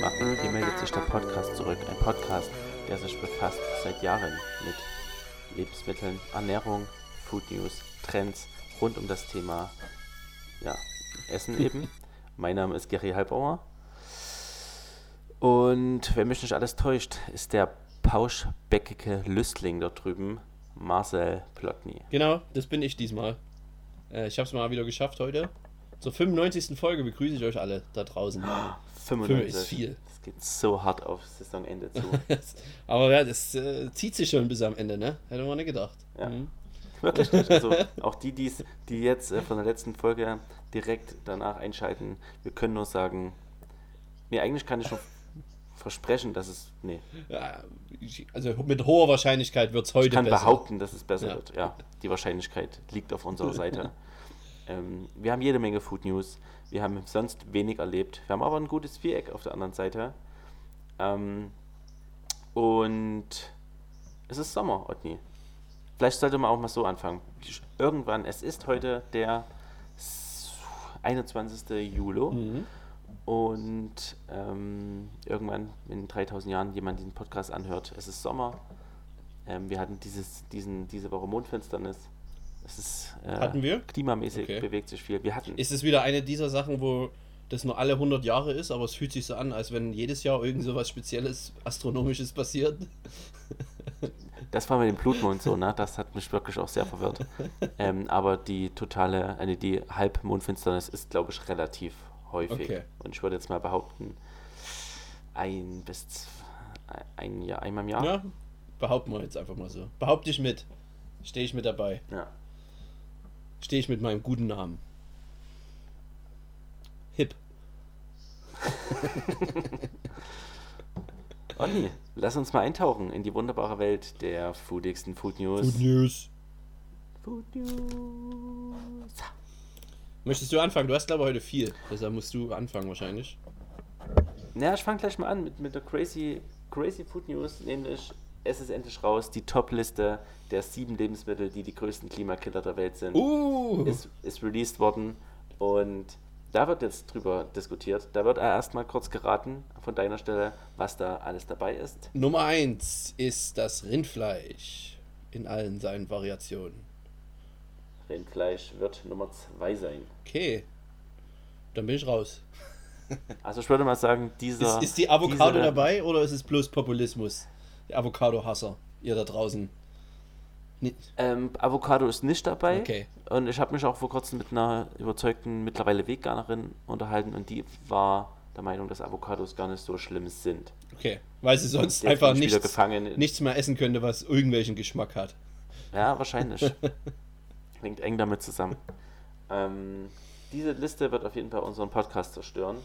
Machen. Hier meldet sich der Podcast zurück. Ein Podcast, der sich befasst seit Jahren mit Lebensmitteln, Ernährung, Food News, Trends rund um das Thema ja, Essen eben. mein Name ist Gary Halbauer. Und wenn mich nicht alles täuscht, ist der pauschbäckige Lüstling dort drüben, Marcel Plotny. Genau, das bin ich diesmal. Äh, ich habe es mal wieder geschafft heute. Zur 95. Folge begrüße ich euch alle da draußen. 95 ist viel. Das geht so hart auf Saisonende zu. Aber ja, das äh, zieht sich schon bis am Ende, ne? Hätte man nicht gedacht. Ja. Mhm. Wirklich nicht. Also auch die, die's, die jetzt äh, von der letzten Folge direkt danach einschalten, wir können nur sagen, nee, eigentlich kann ich schon versprechen, dass es, nee, Ja, also mit hoher Wahrscheinlichkeit wird es heute ich kann besser. behaupten, dass es besser Ja. wird. Ja, die Wahrscheinlichkeit liegt auf unserer Seite. ähm, wir haben jede Menge Food News. Wir haben sonst wenig erlebt. Wir haben aber ein gutes Viereck auf der anderen Seite. Ähm, und es ist Sommer, Otni. Vielleicht sollte man auch mal so anfangen. Irgendwann, es ist heute der 21. Juli. Mhm. Und ähm, irgendwann in 3000 Jahren jemand diesen Podcast anhört, es ist Sommer. Ähm, wir hatten dieses, diesen, diese Woche Mondfinsternis. Es ist äh, Hatten wir? klimamäßig, Okay. bewegt sich viel. Wir hatten. Ist es wieder eine dieser Sachen, wo das nur alle 100 Jahre ist, aber es fühlt sich so an, als wenn jedes Jahr irgend so was Spezielles, Astronomisches passiert? Das war mit dem Blutmond so, ne? Das hat mich wirklich auch sehr verwirrt. ähm, aber die totale, äh, die Halbmondfinsternis ist, glaube ich, relativ häufig. Okay. Und ich würde jetzt mal behaupten, ein bis z- ein Jahr, einmal im Jahr. Ja, behaupten wir jetzt einfach mal so. Behaupte ich mit. Stehe ich mit dabei. ja. Stehe ich mit meinem guten Namen. Hip. Olli, lass uns mal eintauchen in die wunderbare Welt der foodiesten Food News. News. Food News. Möchtest du anfangen? Du hast glaube ich heute viel. Deshalb musst du anfangen wahrscheinlich. Na, ich fange gleich mal an mit, mit der crazy, crazy Food News, nämlich es ist endlich raus, die Top-Liste der sieben Lebensmittel, die die größten Klimakiller der Welt sind, Uh! ist, ist released worden und da wird jetzt drüber diskutiert. Da wird erstmal kurz geraten von deiner Stelle, was da alles dabei ist. Nummer 1 ist das Rindfleisch in allen seinen Variationen. Rindfleisch wird Nummer zwei sein. Okay. Dann bin ich raus. Also ich würde mal sagen, dieser... Ist, ist die Avocado diese- dabei oder ist es bloß Populismus? Avocado-Hasser, ihr da draußen. Ähm, Avocado ist nicht dabei. Okay. Und ich habe mich auch vor kurzem mit einer überzeugten, mittlerweile Veganerin unterhalten und die war der Meinung, dass Avocados gar nicht so schlimm sind. Okay. Weil sie sonst einfach nichts, gefangen. nichts mehr essen könnte, was irgendwelchen Geschmack hat. Ja, wahrscheinlich. Hängt eng damit zusammen. Ähm, diese Liste wird auf jeden Fall unseren Podcast zerstören.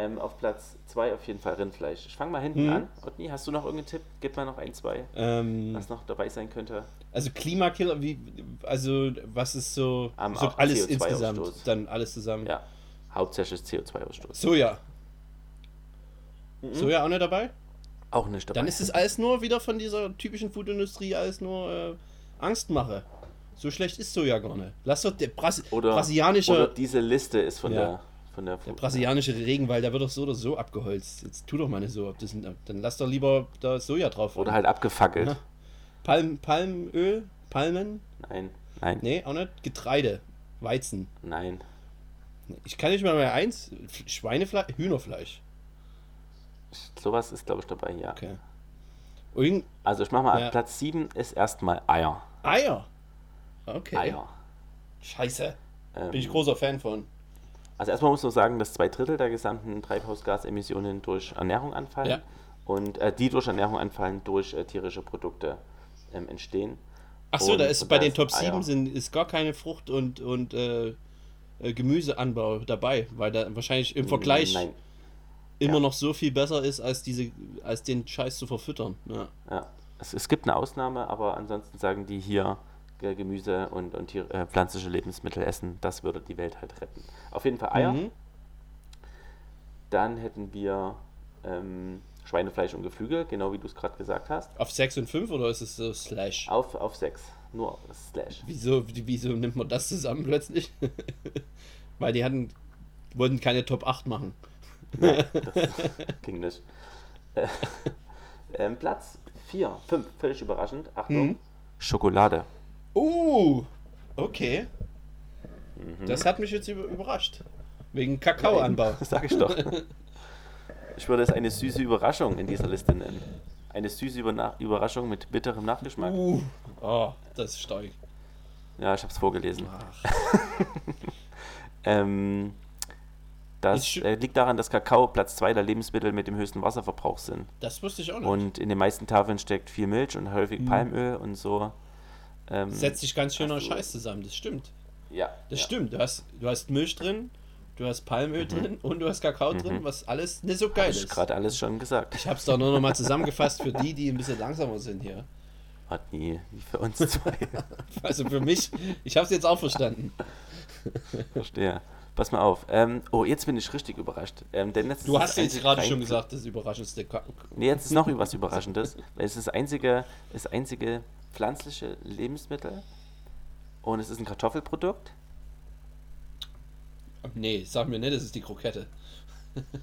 Ähm, auf Platz 2 auf jeden Fall Rindfleisch. Ich fange mal hinten Mhm. an. Otni, hast du noch irgendeinen Tipp? Gib mal noch ein, zwei, Ähm, was noch dabei sein könnte. also Klimakiller, wie, also was ist so, Am so alles CO2 insgesamt, dann alles zusammen. Ja, hauptsächlich CO2-Ausstoß. Soja. Mhm. Soja auch nicht dabei? Auch nicht dabei. Dann ist es alles nur wieder von dieser typischen Foodindustrie alles nur äh, Angstmache. So schlecht ist Soja gar nicht. Lass doch der Brasi oder, brasilianische, oder diese Liste ist von Ja. der von der, der brasilianische Regenwald, der wird doch so oder so abgeholzt. Jetzt tu doch mal nicht so. ob Das, dann lass doch lieber da Soja drauf. oder halt abgefackelt. Ja. Palm, Palmöl, Palmen? Nein, nein, Nee, auch nicht. Getreide, Weizen. nein. Ich kann nicht mal mehr eins. Schweinefleisch, Hühnerfleisch. Sowas ist glaube ich dabei, ja. Okay. Irgend Also ich mache mal Ja. Platz 7 ist erstmal Eier. Eier. Okay. Eier. Scheiße. Ähm, Bin ich großer Fan von. Also erstmal muss man sagen, dass zwei Drittel der gesamten Treibhausgasemissionen durch Ernährung anfallen Ja. und äh, die durch Ernährung anfallen, durch äh, tierische Produkte ähm, entstehen. Ach so, da Und ist bei da den Top Eier. 7 sind, ist gar keine Frucht und, und äh, äh, Gemüseanbau dabei, weil da wahrscheinlich im Vergleich Nein, immer ja. noch so viel besser ist, als diese, als den Scheiß zu verfüttern. Ja. ja. Es, es gibt eine Ausnahme, aber ansonsten sagen die hier Gemüse und, und Tier, äh, pflanzliche Lebensmittel essen, das würde die Welt halt retten. Auf jeden Fall Eier. Mhm. Dann hätten wir ähm, Schweinefleisch und Geflügel, genau wie du es gerade gesagt hast. Auf 6 und 5 oder ist es so Slash? Auf, auf 6. Nur Slash. Wieso, wieso nimmt man das zusammen plötzlich? weil die hatten, wollten keine Top 8 machen. Nee, das ging nicht. Äh, ähm, Platz 4, 5, völlig überraschend. Achtung, Mhm. Schokolade. Uh, okay. Mhm. Das hat mich jetzt über überrascht. Wegen Kakaoanbau. Das sag ich doch. Ich würde es eine süße Überraschung in dieser Liste nennen. Eine süße Überraschung mit bitterem Nachgeschmack. Uh, oh, das ist stark. Ja, ich habe es vorgelesen. Ähm, das äh, liegt daran, dass Kakao Platz 2 der Lebensmittel mit dem höchsten Wasserverbrauch sind. das wusste ich auch nicht. Und in den meisten Tafeln steckt viel Milch und häufig Palmöl und so. Ähm, Setzt sich ganz schöner Scheiß zusammen, das stimmt. ja, Das ja. stimmt. Du hast, du hast Milch drin, du hast Palmöl drin und du hast Kakao drin, was alles nicht so geil Hab ich ist. gerade alles schon gesagt. Ich hab's doch nur noch mal zusammengefasst für die, die ein bisschen langsamer sind hier. Hat nie, wie für uns zwei. Also für mich, ich hab's jetzt auch verstanden. Verstehe. Pass mal auf. Ähm, oh, jetzt bin ich richtig überrascht. Ähm, denn jetzt Du hast jetzt gerade schon gesagt, das überraschendste. Nee, jetzt ist noch was Überraschendes. Weil es ist das einzige, das einzige pflanzliche Lebensmittel. Und es ist ein Kartoffelprodukt. Nee, sag mir nicht, das ist die Krokette.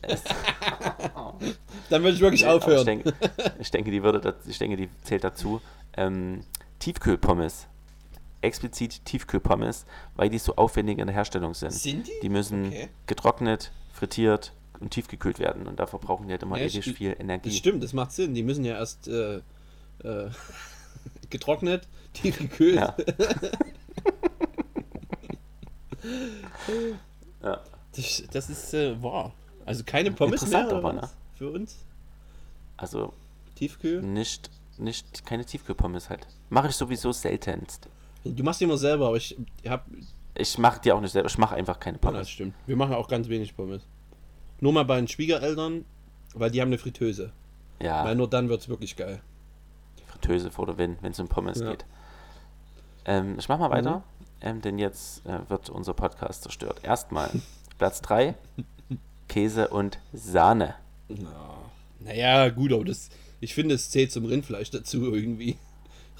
Es- Dann würde ich wirklich Nee, aufhören. Ich denke, ich denke, die würde, ich denke, die zählt dazu. Ähm, Tiefkühlpommes. Explizit Tiefkühlpommes, weil die so aufwendig in der Herstellung sind. Sind die? Die müssen Okay. getrocknet, frittiert und tiefgekühlt werden. Und da verbrauchen die halt immer Ja, ewig sti- viel Das Energie. stimmt, das macht Sinn. Die müssen ja erst äh, äh, getrocknet, tief gekühlt. Ja. ja. Das, das ist äh, wahr. Also keine Pommes mehr Interessant aber, ne? für uns? Also Tiefkühl? nicht, nicht keine Tiefkühlpommes halt. Mache ich sowieso seltenst. Du machst die immer selber, aber ich hab. Ich mache die auch nicht selber. Ich mache einfach keine Ja, das Pommes. stimmt. Wir machen auch ganz wenig Pommes. Nur mal bei den Schwiegereltern, weil die haben eine Fritteuse. Weil Ja, nur dann wird es wirklich geil. Fritteuse vor der Wind, wenn es um Pommes Ja. Mhm. geht. Ähm, ich mach mal weiter, ähm, denn jetzt äh, wird unser Podcast zerstört. Erstmal Platz 3, Käse und Sahne. Naja, gut, aber das. Ich finde, es zählt zum Rindfleisch dazu irgendwie.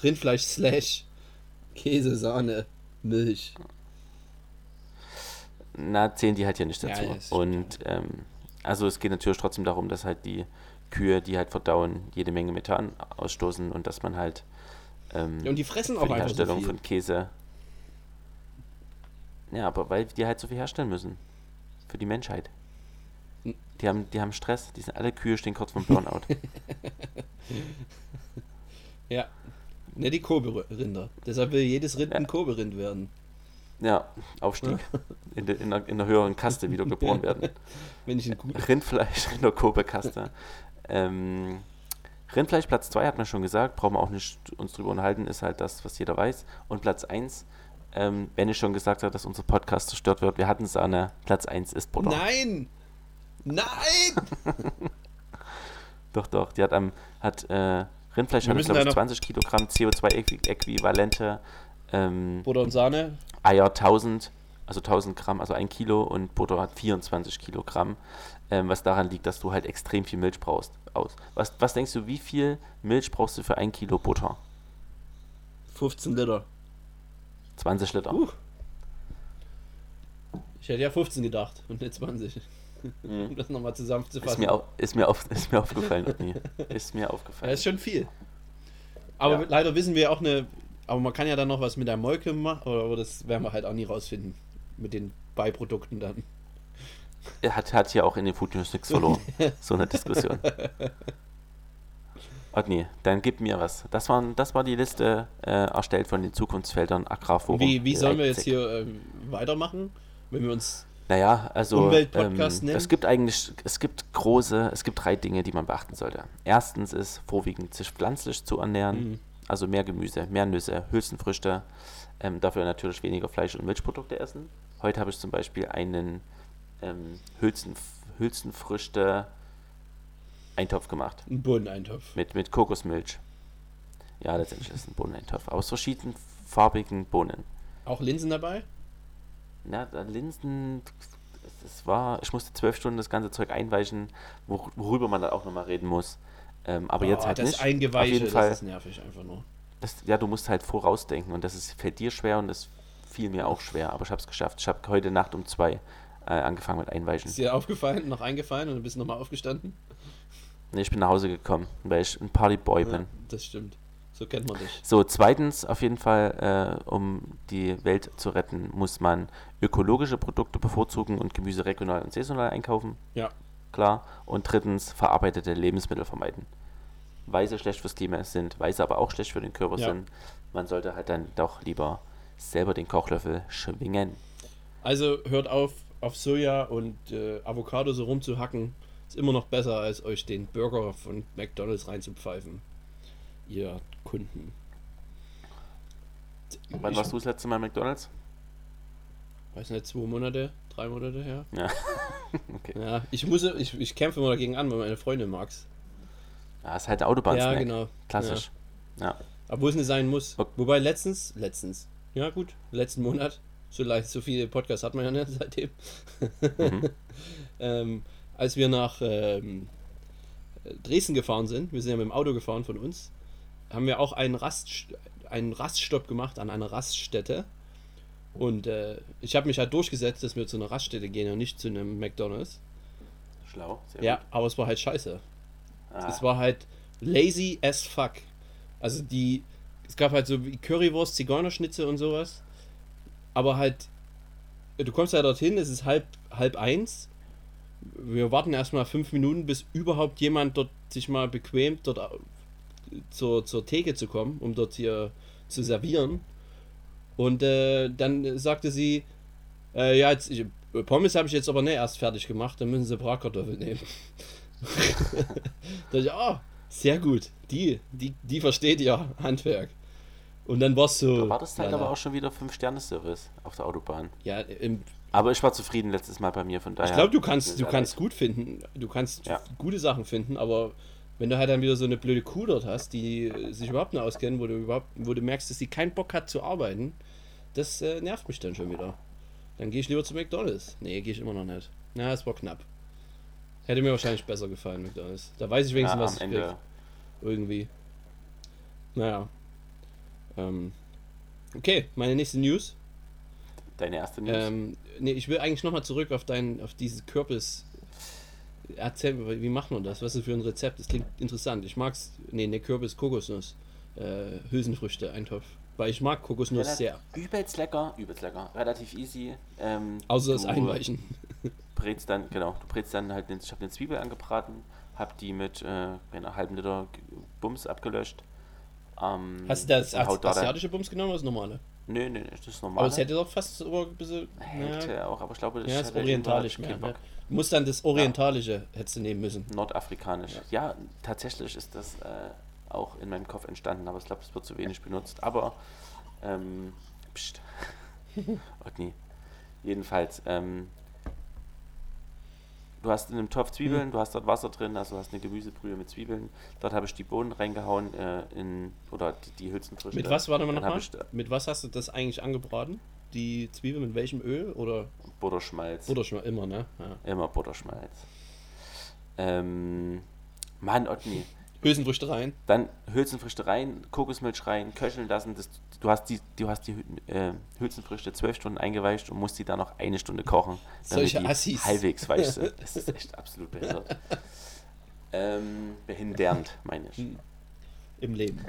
Rindfleisch slash Käse, Sahne, Milch. Na, zählen die halt hier nicht Ja, dazu. ja, und ähm, also es geht natürlich trotzdem darum, dass halt die Kühe, die halt verdauen, jede Menge Methan ausstoßen und dass man halt ähm, Ja, und die fressen auch die einfach so Herstellung viel. von Käse. Ja, aber weil die halt so viel herstellen müssen. Für die Menschheit. Hm. Die haben, die haben Stress. Die sind alle Kühe stehen kurz vom Burnout. Ja. Ne, die Kobe-Rinder. Deshalb will jedes Rind Ja. ein Kobe-Rind werden. Ja, Aufstieg. In, der, in, der, in der höheren Kaste wieder geboren werden. Wenn ich gut. Rindfleisch in der Kobe-Kaste. ähm, Rindfleisch Platz 2 hat man schon gesagt, brauchen wir auch nicht uns drüber unterhalten, ist halt das, was jeder weiß. Und Platz 1, ähm, wenn ich schon gesagt habe, dass unser Podcast zerstört wird, wir hatten Sahne, Platz 1 ist Butter. Nein! Nein! Doch, doch, die hat am, hat, äh, Rindfleisch Wir hat, glaube ich, noch- 20 Kilogramm CO2-Äquivalente, ähm, Butter und Sahne. Eier 1000, also 1000 Gramm, also ein Kilo und Butter hat 24 Kilogramm, ähm, was daran liegt, dass du halt extrem viel Milch brauchst. Aus. Was, was denkst du, wie viel Milch brauchst du für ein Kilo Butter? 15 Liter. 20 Liter. Uh. Ich hätte ja 15 gedacht und nicht 20. Um das nochmal ist, zusammenzufassen. mir au, ist, mir auf, ist mir aufgefallen, Otni. Ist mir aufgefallen. ist schon viel. Aber Ja. leider wissen wir auch eine. Aber man kann ja dann noch was mit der Molke machen, aber das werden wir halt auch nie rausfinden. Mit den Beiprodukten dann. Er hat, hat hier auch in den Food News nichts verloren. so eine Diskussion. Otni, dann gib mir was. Das, waren, das war die Liste äh, erstellt von den Zukunftsfeldern Agrarforum. Wie, wie sollen wir jetzt hier ähm, weitermachen? Wenn wir uns. Naja, also Umweltpodcast ähm, es gibt eigentlich, es gibt große, es gibt drei Dinge, die man beachten sollte. Erstens ist vorwiegend sich pflanzlich zu ernähren, Mhm. Also mehr Gemüse, mehr Nüsse, Hülsenfrüchte, ähm, dafür natürlich weniger Fleisch und Milchprodukte essen. Heute habe ich zum Beispiel einen ähm, Hülsen, Hülsenfrüchte Eintopf gemacht Einen Bohneneintopf. mit, mit Kokosmilch. Ja, letztendlich ist es ein Bohneneintopf aus verschiedenen farbigen Bohnen. Auch Linsen dabei? Na, da Linsen, es war, ich musste zwölf Stunden das ganze Zeug einweichen, wor worüber man dann auch nochmal reden muss. Ähm, aber jetzt Oh, halt das nicht. Eingeweiche, Auf jeden Fall, das ist nervig einfach nur. das, ja, du musst halt vorausdenken und das ist, fällt dir schwer und das fiel mir auch schwer, aber ich habe es geschafft. Ich habe heute Nacht um zwei äh, angefangen mit Einweichen. Ist dir aufgefallen, noch eingefallen und du bist nochmal aufgestanden? Nee, ich bin nach Hause gekommen, weil ich ein Partyboy Ja, bin. das stimmt. So kennt man dich. So, zweitens, auf jeden Fall, äh, um die Welt zu retten, muss man ökologische Produkte bevorzugen und Gemüse regional und saisonal einkaufen. Ja. Klar. Und drittens, verarbeitete Lebensmittel vermeiden. Weil sie schlecht fürs Klima sind, weil sie aber auch schlecht für den Körper Ja. sind. Man sollte halt dann doch lieber selber den Kochlöffel schwingen. Also hört auf, auf Soja und äh, Avocado so rumzuhacken. Ist immer noch besser, als euch den Burger von McDonalds reinzupfeifen. Ihr Kunden. Wann Ich warst du das letzte Mal McDonalds? Weiß nicht, zwei Monate, drei Monate her. Ja. okay. Ja, ich muss, ich, ich kämpfe immer dagegen an, weil meine Freundin mag's. Ja, ist halt Autobahn. Ja, genau. Klassisch. Ja. Obwohl es nicht sein muss. Wobei letztens, letztens, ja gut, letzten Monat, so leicht, so viele Podcasts hat man ja nicht seitdem. Mhm. ähm, als wir nach ähm, Dresden gefahren sind, wir sind ja mit dem Auto gefahren von uns, haben wir auch einen, Rast, einen Raststopp gemacht an einer Raststätte. Und äh, ich habe mich halt durchgesetzt, dass wir zu einer Raststätte gehen und nicht zu einem McDonalds. Schlau. Sehr Ja, gut. aber es war halt scheiße. Ah, Es war halt lazy as fuck. Also die, es gab halt so wie Currywurst, Zigeunerschnitzel und sowas. Aber halt, du kommst ja dorthin, es ist halb, halb eins. Wir warten erstmal fünf Minuten, bis überhaupt jemand dort sich mal bequemt, dort zur, zur Theke zu kommen, um dort hier zu servieren. Und äh, dann sagte sie, äh, ja, jetzt, ich, Pommes habe ich jetzt aber nicht erst fertig gemacht, dann müssen sie Bratkartoffeln nehmen. da ich, ah, sehr gut. Die, die, die versteht ja Handwerk. Und dann war's so. da war das halt ja, aber auch schon wieder 5-Sterne-Service auf der Autobahn. Ja, im, Aber ich war zufrieden letztes Mal bei mir, von daher. ich glaube, du kannst, du kannst gut finden. Du kannst Ja. gute Sachen finden, aber wenn du halt dann wieder so eine blöde Kuh dort hast, die sich überhaupt nicht auskennen, wo du überhaupt, wo du merkst, dass sie keinen Bock hat zu arbeiten, das äh, nervt mich dann schon wieder. Dann gehe ich lieber zu McDonalds. Nee, gehe ich immer noch nicht. Na, es war knapp. Hätte mir wahrscheinlich besser gefallen, McDonalds. Da weiß ich Ja, wenigstens, am was ich Ende. krieg. Irgendwie. Naja. Ähm. Okay, meine nächste News. Deine erste News. Ähm, nee, ich will eigentlich nochmal zurück auf dein, auf dieses Kürbis. Erzähl mir, wie macht man das? Was ist das für ein Rezept? Das klingt interessant. Ich mag's. Nee, ne Kürbis, Kokosnuss. Äh, Hülsenfrüchte, Eintopf. Weil ich mag Kokosnuss Relativ- sehr. Übelst lecker, übelst lecker. Relativ easy. Ähm, Außer das Einweichen. Brätst dann, genau, du brätst dann halt, ich habe eine Zwiebel angebraten, hab die mit äh, einer halben Liter Bums abgelöscht. Ähm, Hast du das dann- asiatische Bums genommen oder das normale? Nö, nö, das ist Aber normal. es hätte doch fast so ein bisschen. Hätte Ja, auch, aber ich glaube, das ja, ist orientalisch mehr. keinen Ne? Du musst dann das Orientalische hättest du nehmen müssen. Nordafrikanisch. Ja. tatsächlich ist das äh, auch in meinem Kopf entstanden, aber ich glaube, es wird zu wenig benutzt. Aber, ähm, pst. Otni. Jedenfalls, ähm, du hast in einem Topf Zwiebeln, Hm. du hast dort Wasser drin, also du hast eine Gemüsebrühe mit Zwiebeln. Dort habe ich die Bohnen reingehauen, äh, in, oder die, die Hülsenfrüchte. Mit was, warte mal nochmal? Mit was hast du das eigentlich angebraten? Die Zwiebel mit welchem Öl? Oder Butterschmalz. Butter schon mal immer, ne? Ja. Immer Butterschmalz. Ähm, Mann, Otni. Hülsenfrüchte rein. Dann Hülsenfrüchte rein, Kokosmilch rein, köcheln lassen. Das, du hast die, du hast die äh, Hülsenfrüchte zwölf Stunden eingeweicht und musst die dann noch eine Stunde kochen, damit Solche die Assis. halbwegs weich sind. Das ist echt absolut behindert. ähm, behindernd, meine ich. Im Leben.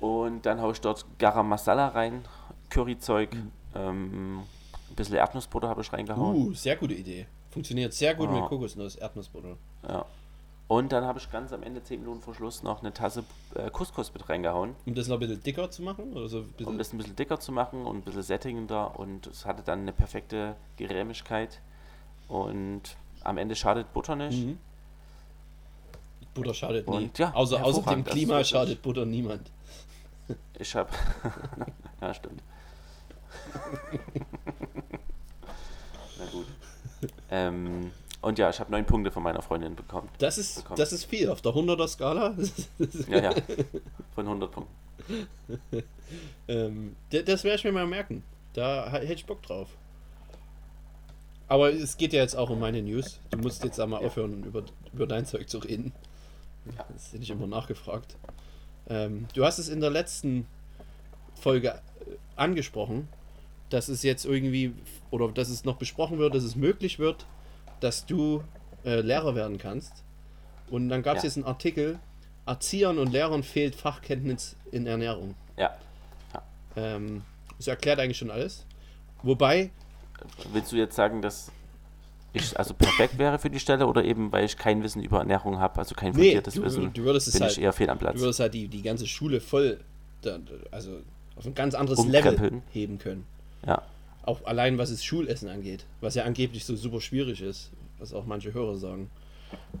Und dann haue ich dort Garam Masala rein, Curryzeug, Mhm. ähm, ein bisschen Erdnussbutter habe ich reingehauen. Uh, sehr gute Idee. Funktioniert sehr gut Ja. mit Kokosnuss, Erdnussbutter. Ja. Und dann habe ich ganz am Ende, 10 Minuten vor Schluss, noch eine Tasse äh, Couscous mit reingehauen. Um das noch ein bisschen dicker zu machen? Oder so um das ein bisschen dicker zu machen und ein bisschen sättigender und es hatte dann eine perfekte Gerämigkeit und am Ende schadet Butter nicht. Mhm. Butter schadet nie. Und ja, außer, außer dem Klima schadet Butter niemand. Ich habe ja stimmt. Na gut. Ähm, und ja, ich habe neun Punkte von meiner Freundin bekommen. Das ist, Bekommen. das ist viel auf der 100er Skala. Ja, ja. Von 100 Punkten. ähm, das werde ich mir mal merken. Da hätte ich Bock drauf. Aber es geht ja jetzt auch um meine News. Du musst jetzt einmal Ja. aufhören, über, über dein Zeug zu reden. Ja. Das hätte ich immer nachgefragt. Ähm, du hast es in der letzten Folge äh, angesprochen. dass es jetzt irgendwie, oder dass es noch besprochen wird, dass es möglich wird, dass du äh, Lehrer werden kannst. Und dann gab es Ja. jetzt einen Artikel, Erziehern und Lehrern fehlt Fachkenntnis in Ernährung. Ja. Ähm, das erklärt eigentlich schon alles. Wobei, Willst du jetzt sagen, dass ich also perfekt wäre für die Stelle oder eben, weil ich kein Wissen über Ernährung habe, also kein nee, fundiertes du, Wissen, du würdest es bin halt, ich eher fehl am Platz. du würdest halt die, die ganze Schule voll, also auf ein ganz anderes Level heben können. Ja. Auch allein was das Schulessen angeht, was ja angeblich so super schwierig ist, was auch manche Hörer sagen.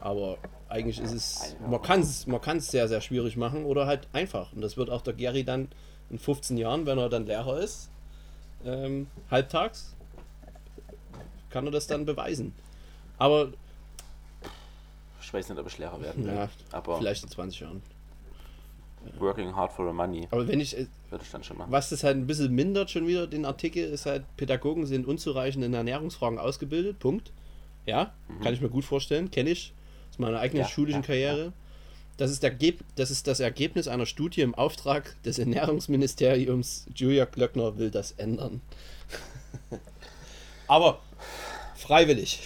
Aber eigentlich ist es, man kann es man kann's sehr, sehr schwierig machen oder halt einfach. Und das wird auch der Gary dann in 15 Jahren, wenn er dann Lehrer ist, ähm, halbtags, kann er das dann beweisen. Aber Ich weiß nicht, ob ich Lehrer werden will. ja, aber vielleicht in 20 Jahren. Working hard for the money Aber wenn ich, äh, würde ich dann schon machen. was das halt ein bisschen mindert schon wieder, den Artikel, ist halt, Pädagogen sind unzureichend in Ernährungsfragen ausgebildet, Punkt. Ja, kann ich mir gut vorstellen, kenne ich aus meiner eigenen Ja, schulischen ja, Karriere. Das, ist das ist das Ergebnis einer Studie im Auftrag des Ernährungsministeriums. Julia Klöckner will das ändern. Aber freiwillig.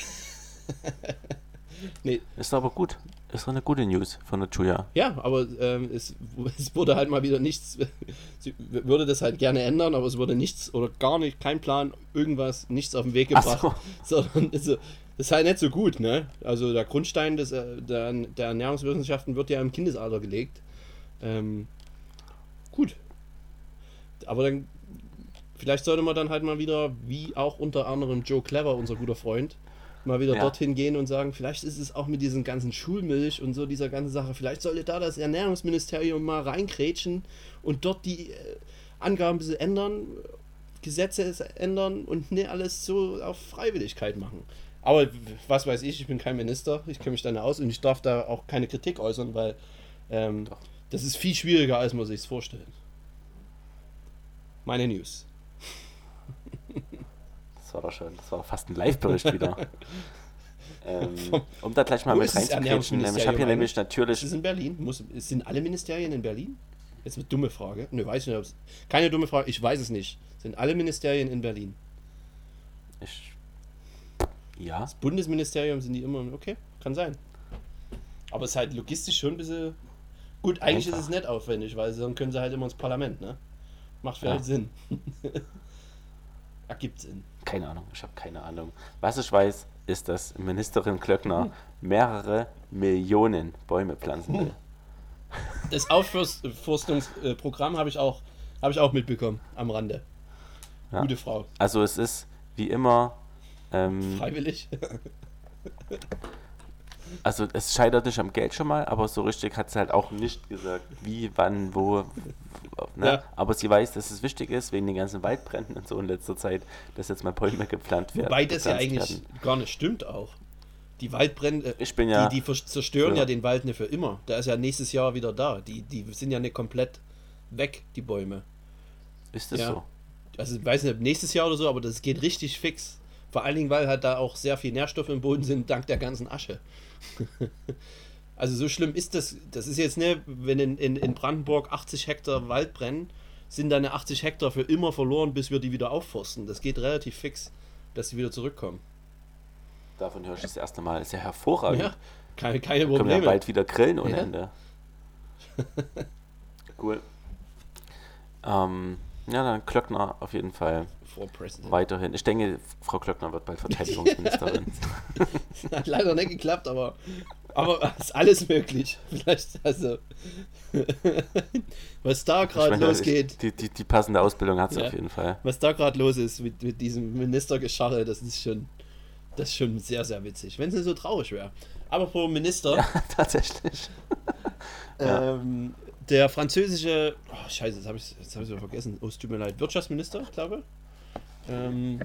nee, Ist aber gut. Ist doch eine gute News von der Julia. Ja, aber ähm, es, es wurde halt mal wieder nichts. Sie würde das halt gerne ändern, aber es wurde nichts oder gar nicht, kein Plan, irgendwas, nichts auf den Weg Ach gebracht. Sondern also, das ist halt nicht so gut, ne? Also der Grundstein des, äh, der, der Ernährungswissenschaften wird ja im Kindesalter gelegt. Ähm, gut. Aber dann, vielleicht sollte man dann halt mal wieder, wie auch unter anderem Joe Clever, unser guter Freund, mal wieder Ja. dorthin gehen und sagen, vielleicht ist es auch mit diesen ganzen Schulmilch und so dieser ganzen Sache, vielleicht sollte da das Ernährungsministerium mal reinkrätschen und dort die äh, Angaben ein bisschen ändern, Gesetze ändern und nicht alles so auf Freiwilligkeit machen. Aber was weiß ich, ich bin kein Minister, ich kenne mich da nicht aus und ich darf da auch keine Kritik äußern, weil ähm, das ist viel schwieriger, als man sich vorstellt. Meine News. Das war doch schon, das war fast ein Live-Bericht wieder. ähm, um da gleich mal Wo mit ist das. Ähm, ich habe hier nämlich Ist natürlich. es in Berlin? Muss, sind alle Ministerien in Berlin? Jetzt eine dumme Frage. Ne, weiß ich nicht. Keine dumme Frage, ich weiß es nicht. Sind alle Ministerien in Berlin? Ich, ja, Bundesministerium sind die immer. Okay, kann sein. Aber es ist halt logistisch schon ein bisschen. Gut, eigentlich Einfach. ist es nicht aufwendig, weil dann können sie halt immer ins Parlament, ne? Macht vielleicht Ja. Sinn. Ergibt Sinn. Keine Ahnung. Ich habe keine Ahnung. Was ich weiß, ist, dass Ministerin. Klöckner mehrere Millionen Bäume pflanzen will. Das Aufforstungsprogramm habe ich auch habe ich auch mitbekommen am Rande. Ja. Gute Frau. Also es ist wie immer. Ähm, Freiwillig. Also es scheitert nicht am Geld schon mal, aber so richtig hat sie halt auch nicht gesagt, wie, wann, wo. Ne? Ja. Aber sie weiß, dass es wichtig ist, wegen den ganzen Waldbränden und so in letzter Zeit, dass jetzt mal Bäume gepflanzt werden. Wobei das ja eigentlich werden. gar nicht stimmt auch. Die Waldbrände, bin ja. die, die zerstören Ja. ja den Wald nicht für immer. Der ist ja nächstes Jahr wieder da. Die, die sind ja nicht komplett weg, die Bäume. ist das so? Also ich weiß nicht, ob nächstes Jahr oder so, aber das geht richtig fix. Vor allen Dingen, weil halt da auch sehr viel Nährstoffe im Boden sind, dank der ganzen Asche. also so schlimm ist das. Das ist jetzt nicht, wenn in, in, in Brandenburg 80 Hektar Wald brennen, sind deine 80 Hektar für immer verloren, bis wir die wieder aufforsten. Das geht relativ fix, dass sie wieder zurückkommen. Davon höre ich das erste Mal. Ist ja hervorragend. Ja, keine, keine Können wir Probleme. ja bald wieder grillen ohne Ja. Ende. cool. Ähm, ja, dann Klöckner auf jeden Fall weiterhin. Ich denke, Frau Klöckner wird bald Verteidigungsministerin. Hat leider nicht geklappt, aber, aber ist alles möglich. Vielleicht, also, was da gerade meine, losgeht, Die, die, die passende Ausbildung hat sie Ja. auf jeden Fall. was da gerade los ist mit, mit diesem Ministergescharre, das ist schon, das ist schon sehr, sehr witzig. Wenn es nicht so traurig wäre. Aber pro Minister, Tatsächlich. ja. Der französische, oh, scheiße, jetzt habe ich es hab vergessen, oh, es tut mir leid, Wirtschaftsminister, glaube ähm,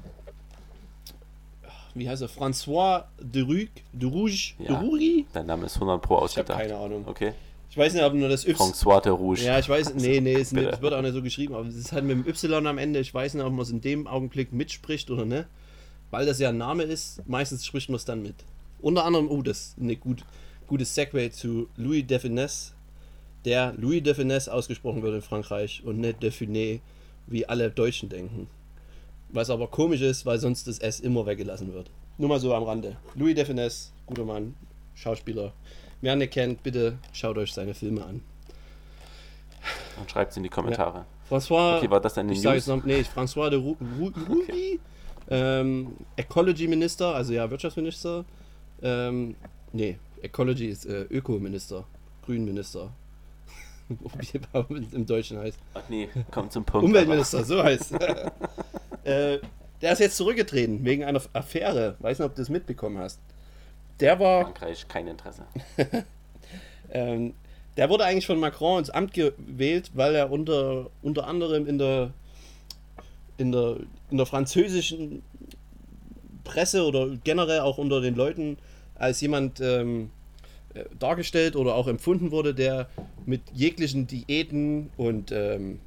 wie heißt er? François de Rugue, de Rouge, de Ja. Rougy? Dein Name ist 100 Pro Ich habe ausgedacht. keine Ahnung. Okay. Ich weiß nicht, ob nur das Y. François de Rouge. Ja, ich weiß, nee, nee, es wird auch nicht so geschrieben, aber es ist halt mit dem Y am Ende. Ich weiß nicht, ob man es in dem Augenblick mitspricht oder ne. Weil das ja ein Name ist, meistens spricht man es dann mit. Unter anderem, oh, das ist eine gut, gutes Segway zu Louis de Finesse, der Louis de Finesse ausgesprochen wird in Frankreich und nicht de Funès, wie alle Deutschen denken. Was aber komisch ist, weil sonst das S immer weggelassen wird. Nur mal so am Rande. Louis Defines, guter Mann, Schauspieler. Wer ihn nicht kennt, bitte schaut euch seine Filme an. Und schreibt es in die Kommentare. François, Okay, war das die ich sage jetzt noch, nee, François de Ru Ru Ruby, ähm, Ecology Minister, also ja, Wirtschaftsminister. Ähm, nee, Ecology ist äh, Ökominister, Grünminister. Es im Deutschen heißt. Ach nee, kommt zum Punkt. Umweltminister, so heißt äh, Der ist jetzt zurückgetreten wegen einer Affäre. Weiß nicht, ob du das mitbekommen hast. Der aber war, Frankreich, kein Interesse. ähm, der wurde eigentlich von Macron ins Amt gewählt, weil er unter, unter anderem in der, in der, in der französischen Presse oder generell auch unter den Leuten als jemand ähm, äh, dargestellt oder auch empfunden wurde, der mit jeglichen Diäten und ähm,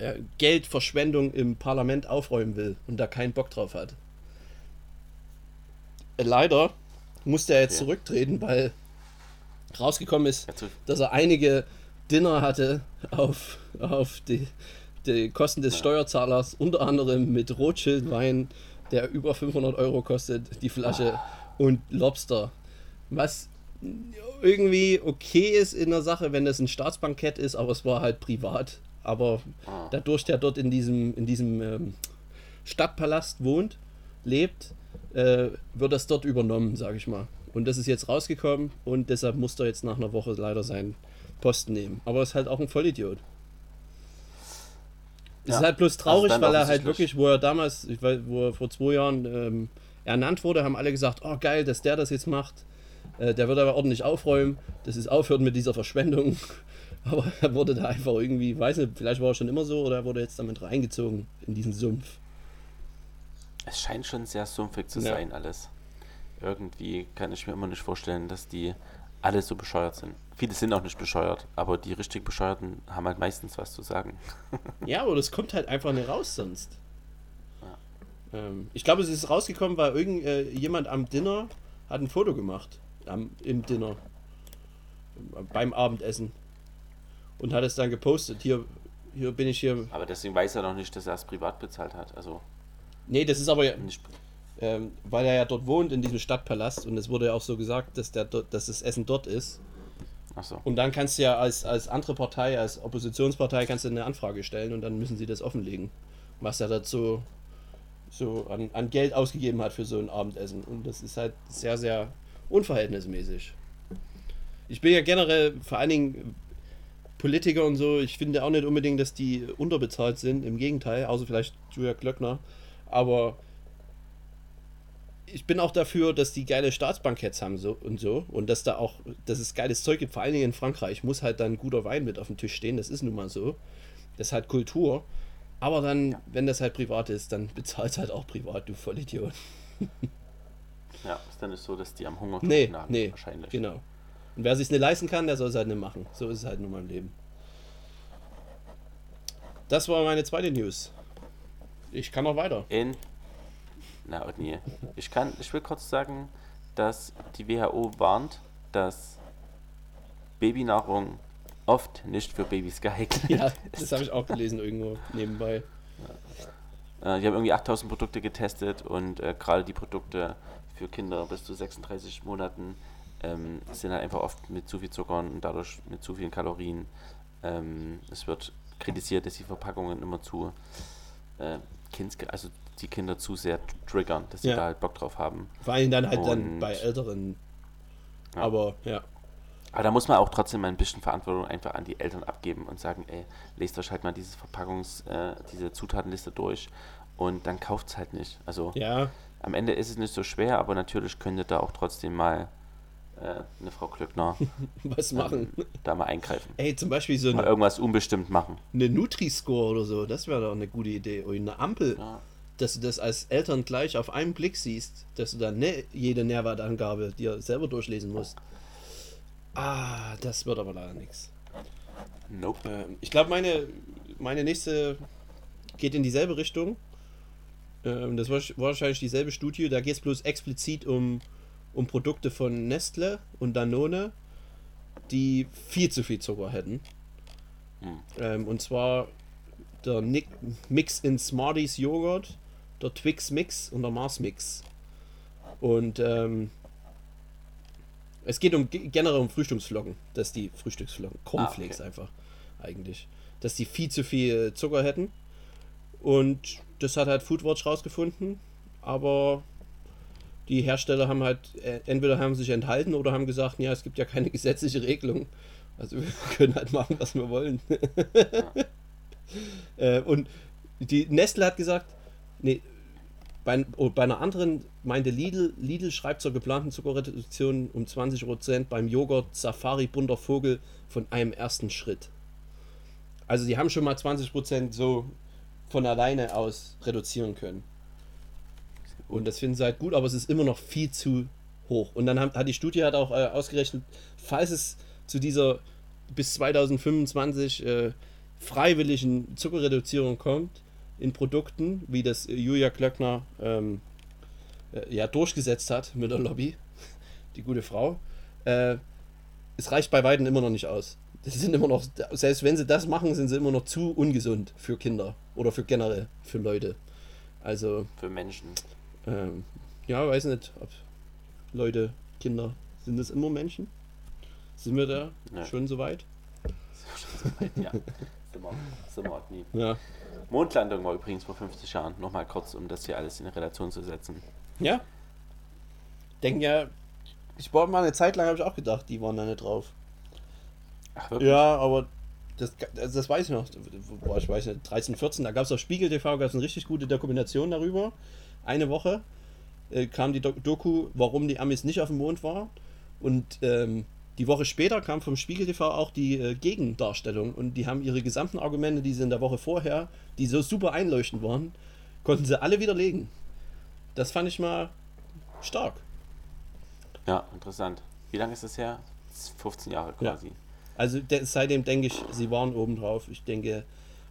ja, Geldverschwendung im Parlament aufräumen will und da keinen Bock drauf hat. Äh, Leider musste er jetzt Okay. zurücktreten, weil rausgekommen ist, Ja, dass er einige Dinner hatte auf, auf die, die Kosten des Steuerzahlers, unter anderem mit Rothschild-Wein, der über 500 Euro kostet, die Flasche, und Lobster. Was irgendwie okay ist in der Sache, wenn das ein Staatsbankett ist, aber es war halt privat. Aber Ah. dadurch, der dort in diesem, in diesem ähm, Stadtpalast wohnt, lebt, äh, wird das dort übernommen, sage ich mal. Und das ist jetzt rausgekommen und deshalb muss er jetzt nach einer Woche leider seinen Posten nehmen. Aber ist halt auch ein Vollidiot. Es Ja, ist halt bloß also traurig, dann weil er halt wirklich, wo er damals, wo er vor zwei Jahren ähm, ernannt wurde, haben alle gesagt, oh geil, dass der das jetzt macht. Äh, der wird aber ordentlich aufräumen, dass es aufhört mit dieser Verschwendung. Aber er wurde da einfach irgendwie, weiß nicht, vielleicht war er schon immer so oder er wurde jetzt damit reingezogen in diesen Sumpf. Es scheint schon sehr sumpfig zu Ja. sein, alles. Irgendwie kann ich mir immer nicht vorstellen, dass die alle so bescheuert sind. Viele sind auch nicht bescheuert, aber die richtig Bescheuerten haben halt meistens was zu sagen. Ja, aber das kommt halt einfach nicht raus sonst. Ähm, ich glaube, es ist rausgekommen, weil irgend, äh, am Dinner hat ein Foto gemacht. Am, Im Dinner. Beim Abendessen. Und hat es dann gepostet. Hier, hier bin ich hier. Aber deswegen weiß er noch nicht, dass er es privat bezahlt hat. Also Nee, das ist aber, nicht. ähm, weil er ja dort wohnt, in diesem Stadtpalast. Und es wurde ja auch so gesagt, dass, der, dass das Essen dort ist. Achso. Und dann kannst du ja als, als andere Partei, als Oppositionspartei, kannst du eine Anfrage stellen und dann müssen sie das offenlegen, was er dazu so an, an Geld ausgegeben hat für so ein Abendessen. Und das ist halt sehr, sehr unverhältnismäßig. Ich bin ja generell, vor allen Dingen Politiker und so, ich finde auch nicht unbedingt, dass die unterbezahlt sind, im Gegenteil, außer vielleicht Julia Klöckner. Aber ich bin auch dafür, dass die geile Staatsbanketts haben so und so und dass da auch, dass es geiles Zeug gibt, vor allen Dingen in Frankreich muss halt dann guter Wein mit auf dem Tisch stehen, das ist nun mal so. Das ist halt Kultur. Aber dann, wenn das halt privat ist, dann bezahlt halt auch privat, du Vollidiot. Ja, ist dann nicht so, dass die am Hunger Nee, nagen, nee, wahrscheinlich. genau. Und wer sich nicht leisten kann, der soll es halt nicht machen. So ist es halt nun mal im Leben. Das war meine zweite News. Ich kann noch weiter. In. Na, nee. Ich kann, ich will kurz sagen, dass die WHO warnt, dass Babynahrung oft nicht für Babys geeignet Ja, ist. das habe ich auch gelesen irgendwo nebenbei. Äh, die haben irgendwie 8000 Produkte getestet und äh, gerade die Produkte für Kinder bis zu 36 Monaten ähm, sind halt einfach oft mit zu viel Zucker und dadurch mit zu vielen Kalorien. Ähm, es wird kritisiert, dass die Verpackungen immer zu äh, Kinds, also die Kinder zu sehr triggern, dass sie Ja. da halt Bock drauf haben. Vor allem dann halt dann Und- bei Älteren. Ja. Aber ja. Aber da muss man auch trotzdem mal ein bisschen Verantwortung einfach an die Eltern abgeben und sagen, ey, lest euch halt mal diese Verpackungs-, äh, diese Zutatenliste durch und dann kauft es halt nicht. Also Ja, am Ende ist es nicht so schwer, aber natürlich könnte da auch trotzdem mal äh, eine Frau Klöckner was machen. ähm, da mal eingreifen. Ey, zum Beispiel so Mal eine, irgendwas unbestimmt machen. eine Nutri-Score oder so, das wäre doch eine gute Idee. Oder eine Ampel, Ja. dass du das als Eltern gleich auf einen Blick siehst, dass du dann ne, jede Nährwertangabe dir selber durchlesen musst. Ah, das wird aber leider nichts. Nope. Ähm, ich glaube, meine, meine nächste geht in dieselbe Richtung. Ähm, das war sch- wahrscheinlich dieselbe Studie. Da geht es bloß explizit um, um Produkte von Nestle und Danone, die viel zu viel Zucker hätten. Hm. Ähm, und zwar der Nick, Mix in Smarties Joghurt der Twix Mix und der Mars Mix. Und ähm, es geht um generell um Frühstücksflocken, dass die Frühstücksflocken, Cornflakes ah, okay. einfach eigentlich, dass die viel zu viel Zucker hätten. Und das hat halt Foodwatch rausgefunden, aber die Hersteller haben halt äh, entweder haben sich enthalten oder haben gesagt, ja, es gibt ja keine gesetzliche Regelung. Also wir können halt machen, was wir wollen. äh, und die Nestle hat gesagt, nee, bei, oh, bei einer anderen meinte Lidl, Lidl schreibt zur geplanten Zuckerreduktion um 20% beim Joghurt Safari bunter Vogel von einem ersten Schritt. Also die haben schon mal 20% so von alleine aus reduzieren können. Und das finden sie halt gut, aber es ist immer noch viel zu hoch. Und dann hat, hat die Studie halt auch äh, ausgerechnet, falls es zu dieser bis 2025 äh, freiwilligen Zuckerreduzierung kommt in Produkten, wie das Julia Klöckner ähm, äh, ja durchgesetzt hat mit der Lobby, die gute Frau, äh, es reicht bei Weitem immer noch nicht aus. Das sind immer noch, selbst wenn sie das machen, sind sie immer noch zu ungesund für Kinder oder für generell für Leute. Also. Für Menschen. Ähm, ja, weiß nicht, ob Leute, Kinder, sind das immer Menschen? Sind wir da ja. schon so weit? schon so weit, ja. sind wir, sind wir nie. Ja. Mondlandung war übrigens vor 50 Jahren. Nochmal kurz, um das hier alles in Relation zu setzen. Ja. Denken ja, ich war mal eine Zeit lang, habe ich auch gedacht, die waren da nicht drauf. Ach, wirklich? Ja, aber das, das weiß ich noch. Boah, ich weiß nicht, 13, 14, da gab es auf Spiegel TV gab es eine richtig gute Dokumentation darüber. Eine Woche äh, kam die Doku, warum die Amis nicht auf dem Mond waren. Und ähm, die Woche später kam vom Spiegel TV auch die äh, Gegendarstellung und die haben ihre gesamten Argumente, die sie in der Woche vorher, die so super einleuchtend waren, konnten sie alle widerlegen. Das fand ich mal stark. Ja, interessant. Wie lange ist das her? 15 Jahre quasi. Ja. Also seitdem denke ich, sie waren oben drauf. Ich denke,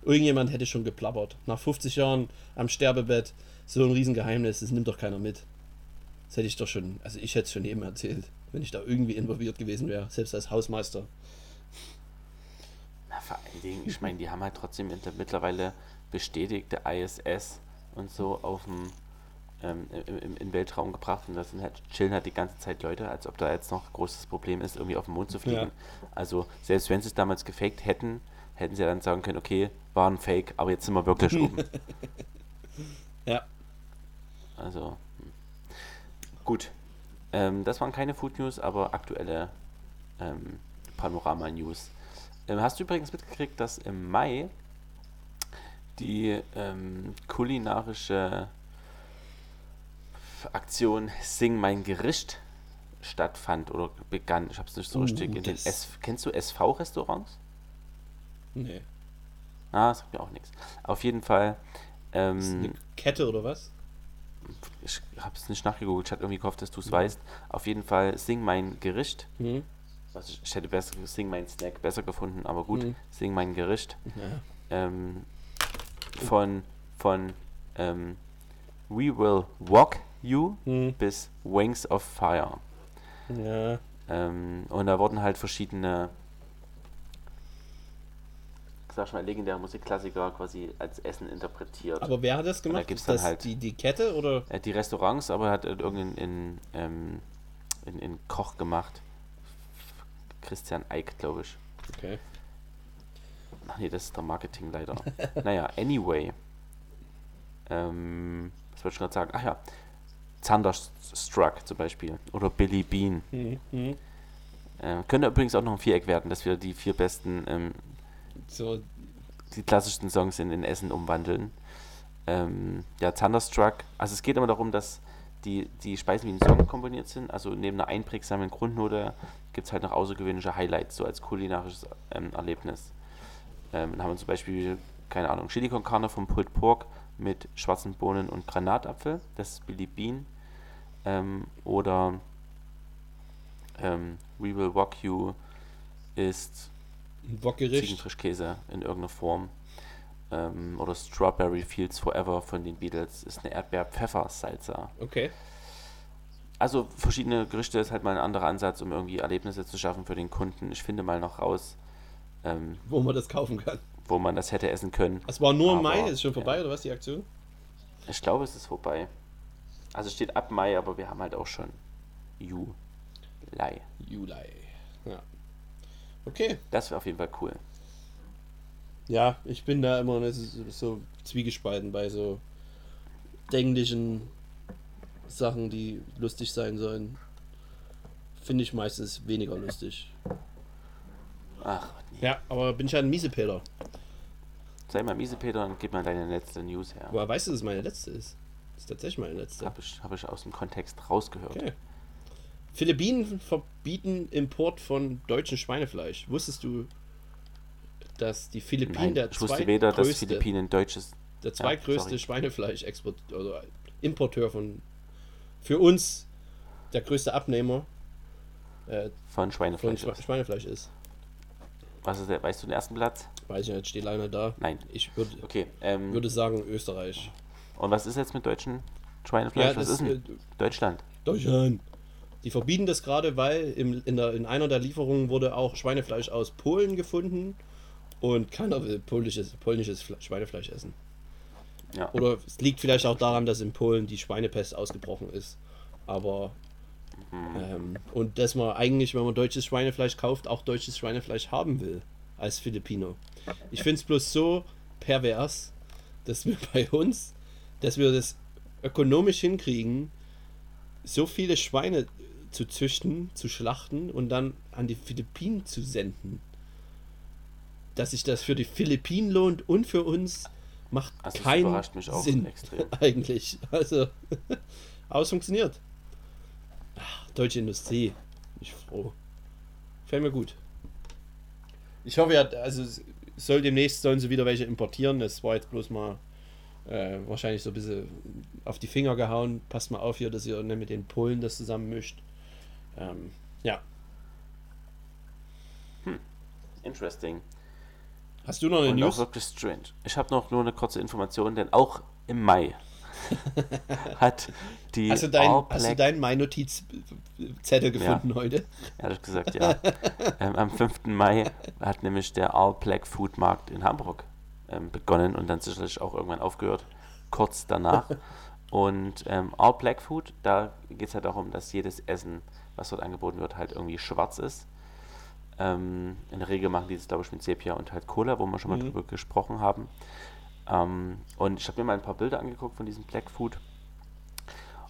irgendjemand hätte schon geplappert. Nach 50 Jahren am Sterbebett, so ein Riesengeheimnis, das nimmt doch keiner mit. Das hätte ich doch schon, also ich hätte es schon jedem erzählt wenn ich da irgendwie involviert gewesen wäre, selbst als Hausmeister. Na, vor allen Dingen, ich meine, die haben halt trotzdem mittlerweile bestätigte ISS und so auf dem ähm, im, im, Weltraum gebracht und das sind halt, chillen halt die ganze Zeit Leute, als ob da jetzt noch ein großes Problem ist, irgendwie auf den Mond zu fliegen. Ja. Also selbst wenn sie es damals gefaked hätten, hätten sie ja dann sagen können, okay, war ein Fake, aber jetzt sind wir wirklich oben. ja. Also, hm. gut. Ähm, das waren keine Food News, aber aktuelle ähm, Panorama-News. Ähm, hast du übrigens mitgekriegt, dass im Mai die ähm, kulinarische Aktion Sing mein Gericht stattfand oder begann? Ich habe es nicht so uh, richtig. In den S Kennst du SV-Restaurants? Nee. Ah, sagt mir auch nichts. Auf jeden Fall. Ähm, ist eine Kette oder was? ich habe es nicht nachgegoogelt, ich hatte irgendwie gehofft, dass du es mhm. weißt. Auf jeden Fall Sing mein Gericht. Mhm. Also ich hätte besser Sing mein Snack besser gefunden, aber gut, mhm. Sing mein Gericht. Ja. Ähm, von von ähm, We Will Walk You mhm. bis Wings of Fire. Ja. Ähm, und da wurden halt verschiedene sag ich mal, legendäre Musikklassiker quasi als Essen interpretiert. Aber wer hat das gemacht? da gibt's dann das halt die, die Kette oder? Äh, die Restaurants, aber hat irgendein in, ähm, in, in Koch gemacht. Christian Eick, glaube ich. Okay. Ach nee, das ist der Marketingleiter. naja, anyway. Ähm, was wollte ich gerade sagen? Ach ja, Thunderstruck zum Beispiel. Oder Billy Bean. Mhm. mhm. Äh, könnte übrigens auch noch ein Viereck werden, dass wir die vier besten ähm, so die klassischsten Songs in, in Essen umwandeln. Ähm, ja, Thunderstruck, also es geht immer darum, dass die, die Speisen wie ein Song komponiert sind. Also neben einer einprägsamen Grundnote gibt es halt noch außergewöhnliche Highlights, so als kulinarisches ähm, Erlebnis. Ähm, dann haben wir zum Beispiel, keine Ahnung, Chili con Carne vom Pulled Pork mit schwarzen Bohnen und Granatapfel. Das ist Billy Bean. Ähm, oder ähm, We Will Walk You ist. Ziegenfrischkäse in irgendeiner Form. Ähm, oder Strawberry Fields Forever von den Beatles ist eine Erdbeer-Pfeffer-Salsa. Okay. Also verschiedene Gerichte ist halt mal ein anderer Ansatz, um irgendwie Erlebnisse zu schaffen für den Kunden. Ich finde mal noch raus, ähm, wo man das kaufen kann. Wo man das hätte essen können. Es war nur im Mai, ist schon vorbei, ja. oder was, die Aktion? Ich glaube, es ist vorbei. Also steht ab Mai, aber wir haben halt auch schon Juli. Juli. Ja. Okay. Das wäre auf jeden Fall cool. Ja, ich bin da immer so- zwiegespalten bei so denklichen Sachen, die lustig sein sollen. Finde ich meistens weniger lustig. Ach, nee. Ja, aber bin ich ein Miesepeter. sei mal miese, Peter, und gib mal deine letzte News her. Woher weißt du, dass es meine letzte ist? Das ist tatsächlich meine letzte. Habe ich, hab ich aus dem Kontext rausgehört. Okay. Philippinen verbieten Import von deutschem Schweinefleisch. Wusstest du, dass die Philippinen Nein, der ich wusste weder, dass zweitgrößte, Philippinen deutsches. der zweitgrößte sorry. Schweinefleisch-Export, also Importeur von für uns der größte Abnehmer äh, Von von Schweinefleisch. Schwe ist. Schweinefleisch ist. Was ist der? Weißt du den ersten Platz? Weiß ich nicht, steht leider da. Nein. Ich würde Okay. Ähm, würde sagen Österreich. Und was ist jetzt mit deutschen Schweinefleisch? was ist denn? äh, Deutschland. Deutschland. Die verbieten das gerade, weil im, in, der, in einer der Lieferungen wurde auch Schweinefleisch aus Polen gefunden und keiner will polnisches, polnisches Fle- Schweinefleisch essen. Ja. Oder es liegt vielleicht auch daran, dass in Polen die Schweinepest ausgebrochen ist. Aber ähm, und dass man eigentlich, wenn man deutsches Schweinefleisch kauft, auch deutsches Schweinefleisch haben will als Filipino. Ich finde es bloß so pervers, dass wir bei uns, dass wir das ökonomisch hinkriegen, so viele Schweine zu züchten, zu schlachten und dann an die Philippinen zu senden. Dass sich das für die Philippinen lohnt und für uns, macht Also das keinen überrascht mich auch Sinn. extrem. Eigentlich. Also, aber es funktioniert. Ach, deutsche Industrie. Bin Ich froh. Fällt mir gut. Ich hoffe ja, also soll demnächst sollen sie wieder welche importieren. Das war jetzt bloß mal äh, wahrscheinlich so ein bisschen auf die Finger gehauen. Passt mal auf hier, dass ihr nicht mit den Polen das zusammenmischt. Ähm, ja. Interesting. Hast du noch eine Und auch News? wirklich strange. Ich habe noch nur eine kurze Information, denn auch im Mai hat die Hast du, dein, All hast du deinen My Notizzettel gefunden heute? ehrlich gesagt, ja. ähm, am 5. Mai hat nämlich der All Black Food Markt in Hamburg ähm, begonnen und dann sicherlich auch irgendwann aufgehört, kurz danach. Und ähm, All Black Food, da geht es halt darum, dass jedes Essen, was dort angeboten wird, halt irgendwie schwarz ist. Ähm, in der Regel machen die das, glaube ich, mit Sepia und halt Cola, wo wir schon mal Mhm. drüber gesprochen haben. Ähm, und ich habe mir mal ein paar Bilder angeguckt von diesem Black Food.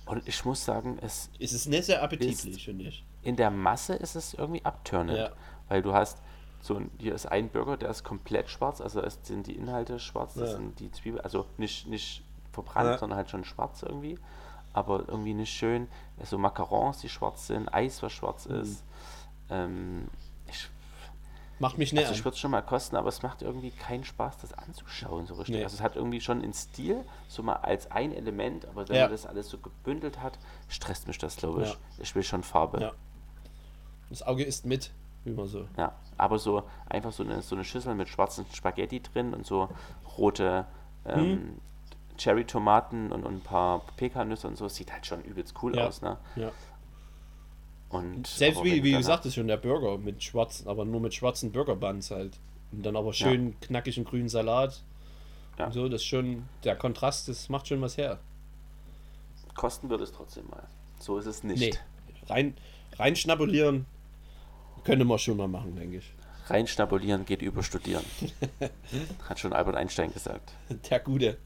Und ich muss sagen, es Es ist nicht sehr appetitlich, finde ich. in der Masse ist es irgendwie abturnend. Ja. Weil du hast so hier ist ein Burger, der ist komplett schwarz, also es sind die Inhalte schwarz, das Ja. sind die Zwiebeln, also nicht, nicht verbrannt, Ja. sondern halt schon schwarz irgendwie. Aber irgendwie nicht schön. So Macarons, die schwarz sind, Eis, was schwarz Mhm. ist. Ähm, ich Macht mich näher. also ich würde es schon mal kosten, aber es macht irgendwie keinen Spaß, das anzuschauen so richtig. Nee. Also es hat irgendwie schon einen Stil, so mal als ein Element, aber wenn Ja. man das alles so gebündelt hat, stresst mich das, glaube ich. Ich will schon Farbe. Das Auge isst mit, man so. Ja, aber so einfach so eine, so eine Schüssel mit schwarzen Spaghetti drin und so rote ähm, Hm. Cherry-Tomaten und, und ein paar Pekannüsse und so, sieht halt schon übelst cool Ja. aus, ne? Ja. Und Selbst wie, wie danach- sagtest schon, der Burger mit schwarzen, aber nur mit schwarzen Burgerbuns halt. Und dann aber schön knackigen grünen Salat. Ja. Und so, das ist schon, der Kontrast, das macht schon was her. Kosten wird es trotzdem mal. So ist es nicht. Nee, rein, rein schnabulieren könnte man schon mal machen, denke ich. Reinschnabulieren geht über Studieren. Hat schon Albert Einstein gesagt. Der Gute.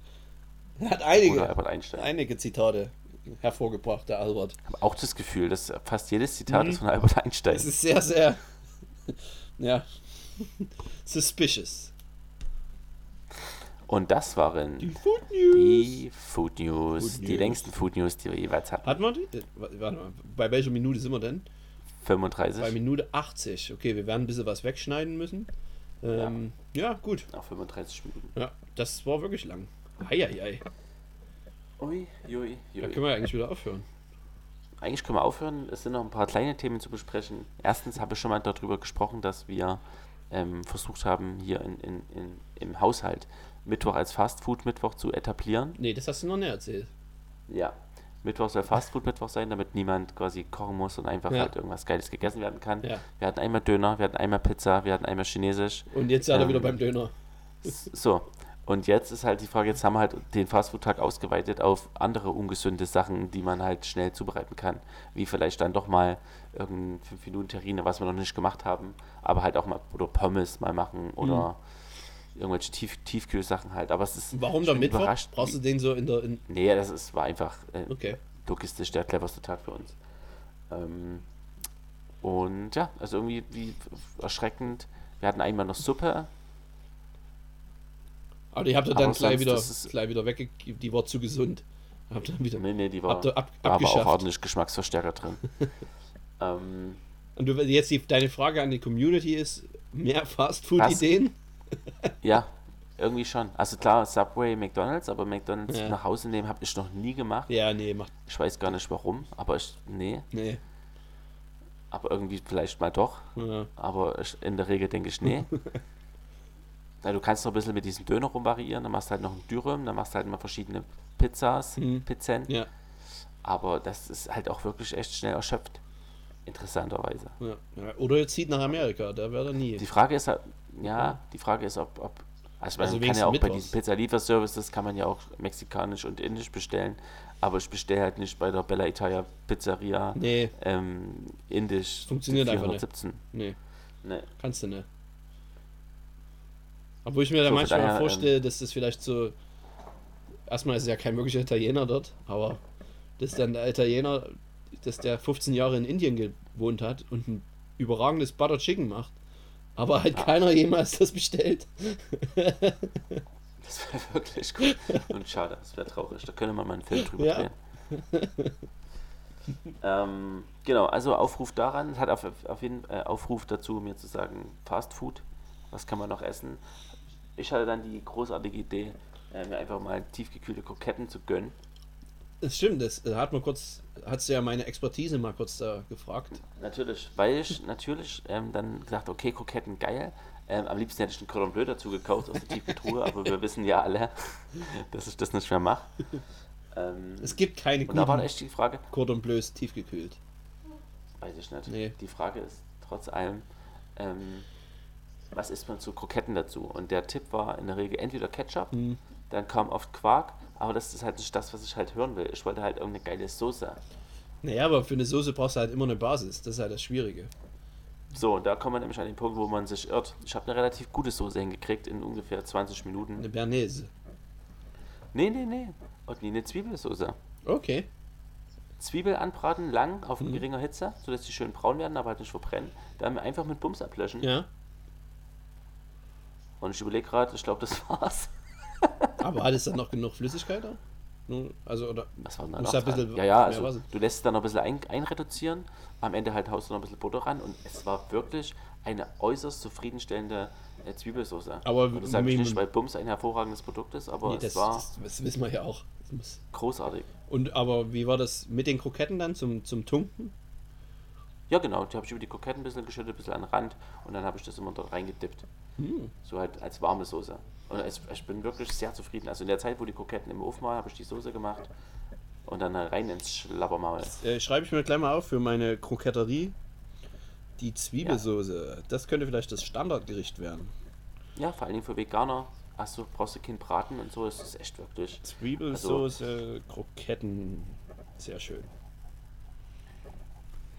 Er hat einige, einige Zitate hervorgebracht, der Albert. Ich habe auch das Gefühl, dass fast jedes Zitat Mhm. ist von Albert Einstein. Es ist sehr, sehr, ja, suspicious. Und das waren Food News. die Food News. Food Die News. längsten Food News, die wir jeweils hatten. Hat man die? Warte mal, bei welcher Minute sind wir denn? 35. Bei Minute 80. Okay, wir werden ein bisschen was wegschneiden müssen. Ähm, ja. gut. Nach 35 Minuten. Ja, das war wirklich lang. Eieiei. Ui, ui, Da ui. können wir eigentlich wieder aufhören. Eigentlich können wir aufhören. Es sind noch ein paar kleine Themen zu besprechen. Erstens habe ich schon mal darüber gesprochen, dass wir ähm, versucht haben, hier in, in, in, im Haushalt Mittwoch als Fastfood-Mittwoch zu etablieren. Nee, das hast du noch nicht erzählt. Ja. Mittwoch soll Fastfood-Mittwoch sein, damit niemand quasi kochen muss und einfach Ja. halt irgendwas Geiles gegessen werden kann. Ja. Wir hatten einmal Döner, wir hatten einmal Pizza, wir hatten einmal Chinesisch. Und jetzt ist er Ähm. wieder beim Döner. So. Und jetzt ist halt die Frage, jetzt haben wir halt den Fastfood-Tag ausgeweitet auf andere ungesunde Sachen, die man halt schnell zubereiten kann. Wie vielleicht dann doch mal irgendein 5-Minuten-Terrine, was wir noch nicht gemacht haben, aber halt auch mal, oder Pommes mal machen oder irgendwelche Tief Tiefkühlsachen halt. Aber es ist Warum bin Mittwoch? überrascht, Brauchst du den so in der. In, Nee, das ist, war einfach äh, okay. logistisch der cleverste Tag für uns. Ähm, und ja, also irgendwie wie erschreckend. Wir hatten einmal noch Suppe. Aber die habt ihr dann gleich wieder, ist- gleich wieder wegge... Die war zu gesund. Habt ihr wieder. Nee, nee, die war, Habt ab, war aber auch ordentlich Geschmacksverstärker drin. ähm, Und du, jetzt die, deine Frage an die Community ist: mehr Fastfood-Ideen? Ja, irgendwie schon. Also klar, Subway, McDonalds, aber McDonalds Ja. nach Hause nehmen habe ich noch nie gemacht. Ja, nee, macht. Ich weiß gar nicht warum, aber ich, nee, Nee. aber irgendwie vielleicht mal doch. Ja. Aber ich, in der Regel denke ich, nee. Ja, du kannst noch ein bisschen mit diesem Döner rumvariieren, dann machst du halt noch ein Dürüm, dann machst du halt mal verschiedene Pizzas, Mhm. Pizzen. Ja, Aber das ist halt auch wirklich echt schnell erschöpft. Interessanterweise. ja. Oder jetzt zieht nach Amerika, da wäre er nie. Die Frage ist halt, ja, die Frage ist, ob, ob also, man Also kann ja auch bei diesen Pizza-Lieferservices kann man ja auch mexikanisch und indisch bestellen, aber ich bestelle halt nicht bei der Bella Italia Pizzeria Nee, ähm, indisch Funktioniert einfach nicht. 417. nee, Nee. kannst du nicht. Obwohl ich mir da So, manchmal daher, ähm, vorstelle, dass das vielleicht so. Erstmal ist ja kein wirklicher Italiener dort, aber dass dann der Italiener, dass der 15 Jahre in Indien gewohnt hat und ein überragendes Butter Chicken macht, aber halt keiner jemals das bestellt. Das wäre wirklich gut. Und schade, das wäre traurig. Da könnte man mal einen Film drüber Ja. drehen. ähm, genau, also Aufruf daran, hat auf, auf jeden äh, Aufruf dazu, mir zu sagen, Fast Food, was kann man noch essen? Ich hatte dann die großartige Idee, äh, mir einfach mal tiefgekühlte Kroketten zu gönnen. Das stimmt, das hat man kurz, hast du ja meine Expertise mal kurz da gefragt. Natürlich, weil ich natürlich ähm, dann gesagt okay, Kroketten geil. Ähm, am liebsten hätte ich einen Cordon Bleu dazu gekauft aus der Tiefkühltruhe, aber wir wissen ja alle, dass ich das nicht mehr mache. Ähm, Es gibt keine und da war guten echt die Frage, Cordon Bleus tiefgekühlt. weiß ich nicht. Nee. Die Frage ist trotz allem, ähm, was isst man zu Kroketten dazu? Und der Tipp war in der Regel entweder Ketchup, Hm. dann kam oft Quark, aber das ist halt nicht das, was ich halt hören will. Ich wollte halt irgendeine geile Soße. Naja, aber für eine Soße brauchst du halt immer eine Basis. Das ist halt das Schwierige. So, und da kommen wir nämlich an den Punkt, wo man sich irrt. Ich habe eine relativ gute Soße hingekriegt in ungefähr 20 Minuten. Eine Bernaise. Nee, nee, nee. Und nie eine Zwiebelsoße. Okay. Zwiebel anbraten, lang, auf Mhm. geringer Hitze, sodass die schön braun werden, aber halt nicht verbrennen. Dann einfach mit Bums ablöschen. Ja. Und ich überlege gerade, ich glaube, das war's. Aber hat es dann noch genug Flüssigkeit da? Nun, Also, oder. Was war denn da Muss noch da ein bisschen Ja, ja, also Wasser. du lässt es dann noch ein bisschen ein, einreduzieren. Am Ende halt haust du noch ein bisschen Butter ran und es war wirklich eine äußerst zufriedenstellende äh, Zwiebelsoße. Aber und das sage ich nicht, weil Bums ein hervorragendes Produkt ist, aber Nee, es das, war das, das wissen wir ja auch. Großartig. Und aber wie war das mit den Kroketten dann zum, zum Tunken? Ja, genau. Die habe ich über die Kroketten ein bisschen geschüttet, ein bisschen an den Rand und dann habe ich das immer da reingedippt. Hm. So halt als warme Soße. Und es, ich bin wirklich sehr zufrieden. Also in der Zeit, wo die Kroketten im Ofen waren, habe ich die Soße gemacht und dann rein ins Schlabbermaul. Äh, schreibe ich mir gleich mal auf für meine Kroketterie. Die Zwiebelsoße. Das könnte vielleicht das Standardgericht werden. Ja, vor allen Dingen für Veganer. Achso, brauchst du keinen Braten und so. Es ist echt wirklich. Zwiebelsoße, Kroketten. Sehr schön.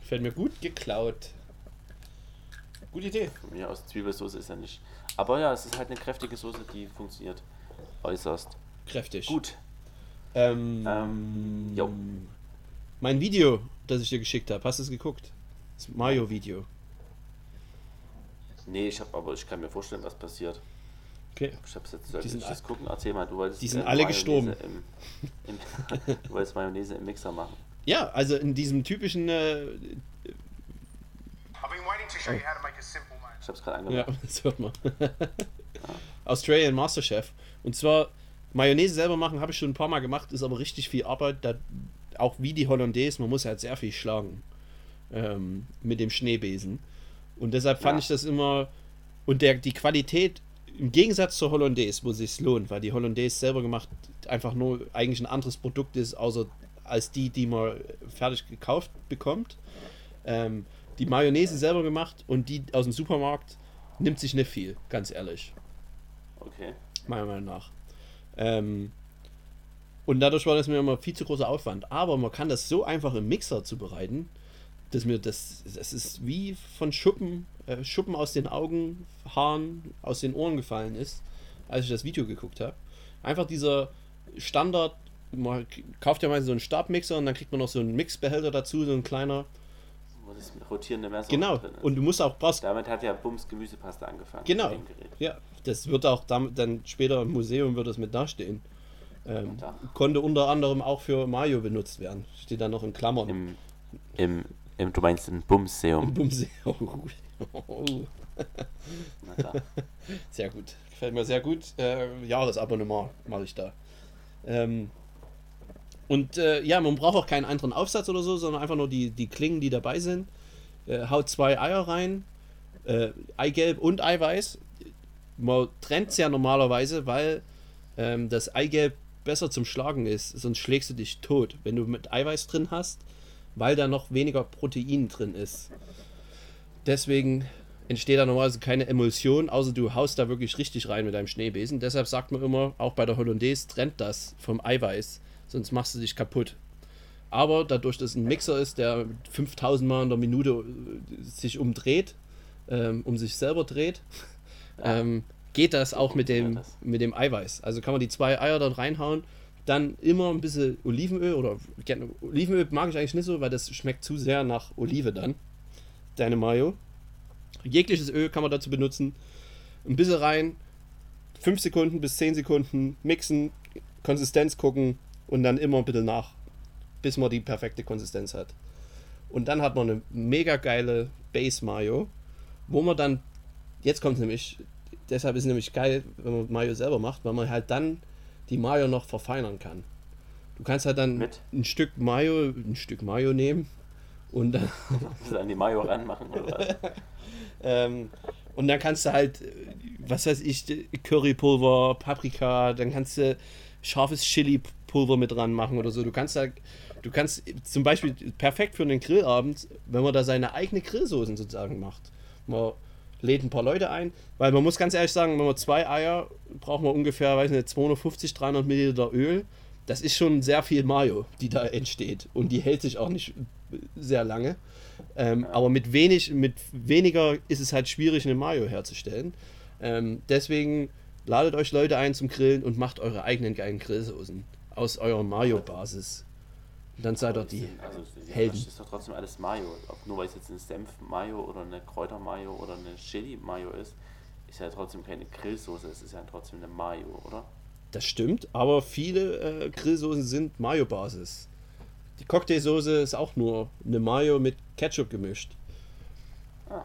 Fällt mir gut geklaut. Gute Idee. Von mir aus Zwiebelsoße ist ja nicht. Aber ja, es ist halt eine kräftige Soße, die funktioniert äußerst Kräftig. gut. Ähm, Ähm, jo. Mein Video, das ich dir geschickt habe, hast du es geguckt? Das Mario-Video. Nee, ich habe aber ich kann mir vorstellen, was passiert. Okay. Ich hab's jetzt soll Die sind das gucken. Erzähl mal, du wolltest. die sind äh, alle Mayonnaise gestorben. Im, im, du wolltest Mayonnaise im Mixer machen. Ja, also in diesem typischen, äh, mash. Ich hab's gerade ja, angemacht. das hört man. Australian Masterchef. Und zwar, Mayonnaise selber machen habe ich schon ein paar Mal gemacht, ist aber richtig viel Arbeit. Da, auch wie die Hollandaise, man muss halt sehr viel schlagen. Ähm, mit dem Schneebesen. Und deshalb fand Ja. ich das immer. Und der, die Qualität, im Gegensatz zur Hollandaise, wo es sich lohnt, weil die Hollandaise selber gemacht einfach nur eigentlich ein anderes Produkt ist, außer als die, die man fertig gekauft bekommt. Ähm, die Mayonnaise selber gemacht und die aus dem Supermarkt nimmt sich nicht viel, ganz ehrlich. Okay. Meiner Meinung nach. Ähm, und dadurch war das mir immer viel zu großer Aufwand. Aber man kann das so einfach im Mixer zubereiten, dass mir das, das ist wie von Schuppen, äh, Schuppen aus den Augen, Haaren, aus den Ohren gefallen ist, als ich das Video geguckt habe. Einfach dieser Standard, man kauft ja mal so einen Stabmixer und dann kriegt man noch so einen Mixbehälter dazu, so ein kleiner. Wo das rotierende Messer Genau. drin ist. Und du musst auch brauchst Damit hat ja Bums Gemüsepaste angefangen. Genau. Ja, das wird auch damit dann später im Museum wird das mit dastehen. Ähm, Ja. konnte unter anderem auch für Mario benutzt werden. Steht da noch in Klammern. Im, im, im, du meinst ein Bumseum. Bumse. Na klar. sehr gut. Gefällt mir sehr gut. Äh, Jahresabonnement mache ich da. Ähm, und äh, ja, man braucht auch keinen anderen Aufsatz oder so, sondern einfach nur die, die Klingen, die dabei sind. Äh, haut zwei Eier rein, äh, Eigelb und Eiweiß. Man trennt es ja normalerweise, weil ähm, das Eigelb besser zum Schlagen ist, sonst schlägst du dich tot, wenn du mit Eiweiß drin hast, weil da noch weniger Protein drin ist. Deswegen entsteht da normalerweise keine Emulsion, außer du haust da wirklich richtig rein mit deinem Schneebesen. Deshalb sagt man immer, auch bei der Hollandaise, trennt das vom Eiweiß, sonst machst du dich kaputt. Aber dadurch, dass es ein Mixer ist, der 5000 Mal in der Minute äh, sich umdreht, ähm, um sich selber dreht, ähm, geht das auch mit dem, mit dem Eiweiß. Also kann man die zwei Eier dann reinhauen, dann immer ein bisschen Olivenöl oder Olivenöl mag ich eigentlich nicht so, weil das schmeckt zu sehr nach Olive dann. Deine Mayo. Jegliches Öl kann man dazu benutzen. Ein bisschen rein, 5 Sekunden bis 10 Sekunden mixen, Konsistenz gucken und dann immer ein bisschen nach, bis man die perfekte Konsistenz hat. Und dann hat man eine mega geile Base Mayo, wo man dann, jetzt kommt nämlich, deshalb ist es nämlich geil, wenn man Mayo selber macht, weil man halt dann die Mayo noch verfeinern kann. Du kannst halt dann Mit? ein Stück Mayo, ein Stück Mayo nehmen und dann an die Mayo ranmachen oder was? Ähm, und dann kannst du halt, was weiß ich, Currypulver, Paprika, dann kannst du scharfes Chili-Pulver mit dran machen oder so. Du kannst da, du kannst zum Beispiel perfekt für einen Grillabend, wenn man da seine eigene Grillsoßen sozusagen macht. Man lädt ein paar Leute ein, weil man muss ganz ehrlich sagen, wenn man zwei Eier, braucht man ungefähr, weiß nicht, 250, 300 Milliliter Öl. Das ist schon sehr viel Mayo, die da entsteht. Und die hält sich auch nicht sehr lange. Ähm, aber mit wenig, mit weniger ist es halt schwierig, eine Mayo herzustellen. Ähm, deswegen ladet euch Leute ein zum Grillen und macht eure eigenen geilen Grillsoßen aus eurer Mayo-Basis. Und dann seid ihr die. Also, Helden. Das ist doch trotzdem alles Mayo. Ob nur weil es jetzt eine Senf-Mayo oder eine Kräuter-Mayo oder eine Chili-Mayo ist, ist ja trotzdem keine Grillsoße. Es ist ja trotzdem eine Mayo, oder? Das stimmt, aber viele äh, Grillsoßen sind Mayo-Basis. Die Cocktailsoße ist auch nur eine Mayo mit Ketchup gemischt. Ah,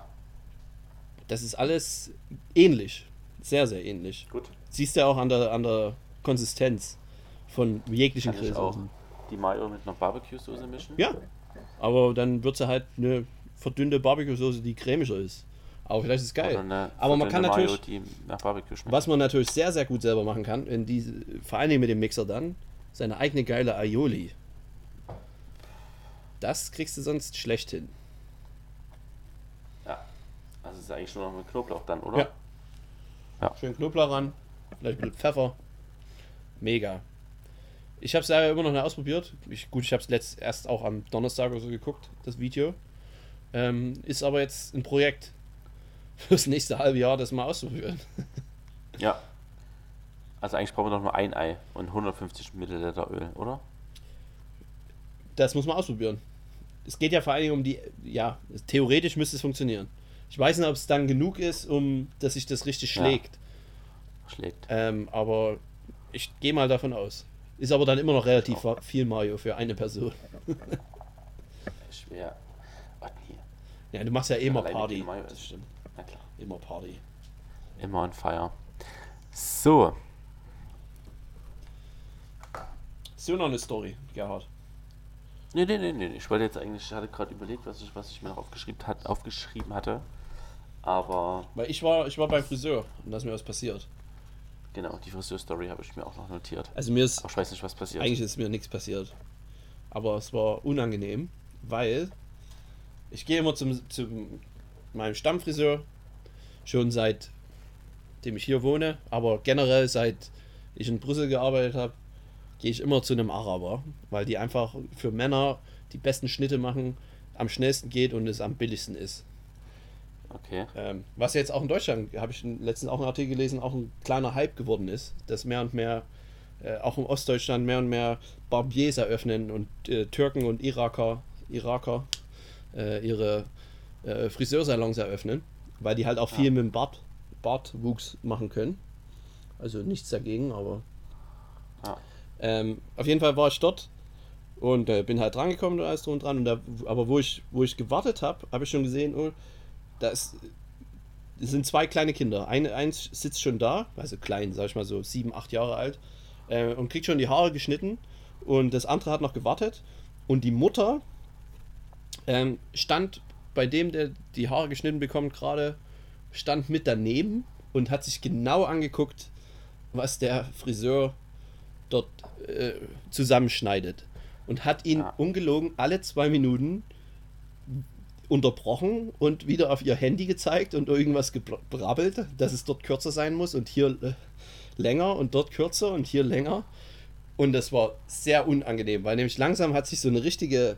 Das ist alles ähnlich. Sehr, sehr ähnlich. gut. Siehst du auch an der, an der Konsistenz von jeglichen Kann ich auch die Mayo mit einer Barbecue-Soße mischen? Ja, aber dann wird sie halt eine verdünnte Barbecue-Soße, die cremiger ist. Aber vielleicht ist es geil. Eine Aber man kann natürlich, Mayo, schmeckt. was man natürlich sehr, sehr gut selber machen kann, in diese, vor Dingen mit dem Mixer dann, seine eigene geile Aioli. Das kriegst du sonst schlecht hin. Ja. Also es ist eigentlich nur noch mit Knoblauch dann, oder? Ja. Ja. Schön Knoblauch ran, vielleicht ein bisschen Pfeffer. Mega. Ich habe es leider immer noch nicht ausprobiert. Ich, gut, ich habe es erst auch am Donnerstag oder so geguckt, das Video. Ähm, ist aber jetzt ein Projekt fürs nächste halbe Jahr, das mal auszuprobieren. Ja. Also eigentlich brauchen wir doch nur ein Ei und 150 Milliliter Öl, oder? Das muss man ausprobieren. Es geht ja vor allen Dingen um die, ja, theoretisch müsste es funktionieren. Ich weiß nicht, ob es dann genug ist, um dass sich das richtig Ja. schlägt. Schlägt. Ähm, aber ich gehe mal davon aus. Ist aber dann immer noch relativ viel Mario für eine Person. Schwer. Oh, nee. Ja, du machst ja eh immer Alleine Party. Mayo Das stimmt. Na klar. Immer Party. Immer on fire. So. So noch eine Story, Gerhard. Nee, nee, nee, nee. Ich wollte jetzt eigentlich, ich hatte gerade überlegt, was ich, was ich mir noch aufgeschrieben, hat, aufgeschrieben hatte. Aber Weil ich war, ich war beim Friseur und da ist mir was passiert. Genau, die Friseur-Story habe ich mir auch noch notiert. Also mir ist Aber ich weiß nicht, was passiert. Eigentlich ist mir nichts passiert. Aber es war unangenehm, weil ich gehe immer zum, zu meinem Stammfriseur, schon seitdem ich hier wohne, aber generell seit ich in Brüssel gearbeitet habe, gehe ich immer zu einem Araber, weil die einfach für Männer die besten Schnitte machen, am schnellsten geht und es am billigsten ist. Okay. Ähm, was jetzt auch in Deutschland, habe ich letztens auch einen Artikel gelesen, auch ein kleiner Hype geworden ist, dass mehr und mehr, äh, auch in Ostdeutschland mehr und mehr Barbiers eröffnen und äh, Türken und Iraker, Iraker äh, ihre äh, Friseursalons eröffnen, weil die halt auch viel Ja. mit dem Bart, Bartwuchs machen können. Also nichts dagegen, aber Ja. ähm, auf jeden Fall war ich dort und äh, bin halt drangekommen und alles drum und dran. Und da, aber wo ich, wo ich gewartet habe, habe ich schon gesehen, oh, da ist, sind zwei kleine Kinder. Eine, eins sitzt schon da, also klein, sag ich mal so sieben, acht Jahre alt, äh, und kriegt schon die Haare geschnitten. Und das andere hat noch gewartet. Und die Mutter ähm, stand bei dem, der die Haare geschnitten bekommt, gerade, stand mit daneben und hat sich genau angeguckt, was der Friseur dort äh, zusammenschneidet. Und hat ihn Ja. ungelogen alle zwei Minuten unterbrochen und wieder auf ihr Handy gezeigt und irgendwas gebrabbelt, dass es dort kürzer sein muss und hier äh, länger und dort kürzer und hier länger. Und das war sehr unangenehm, weil nämlich langsam hat sich so eine richtige,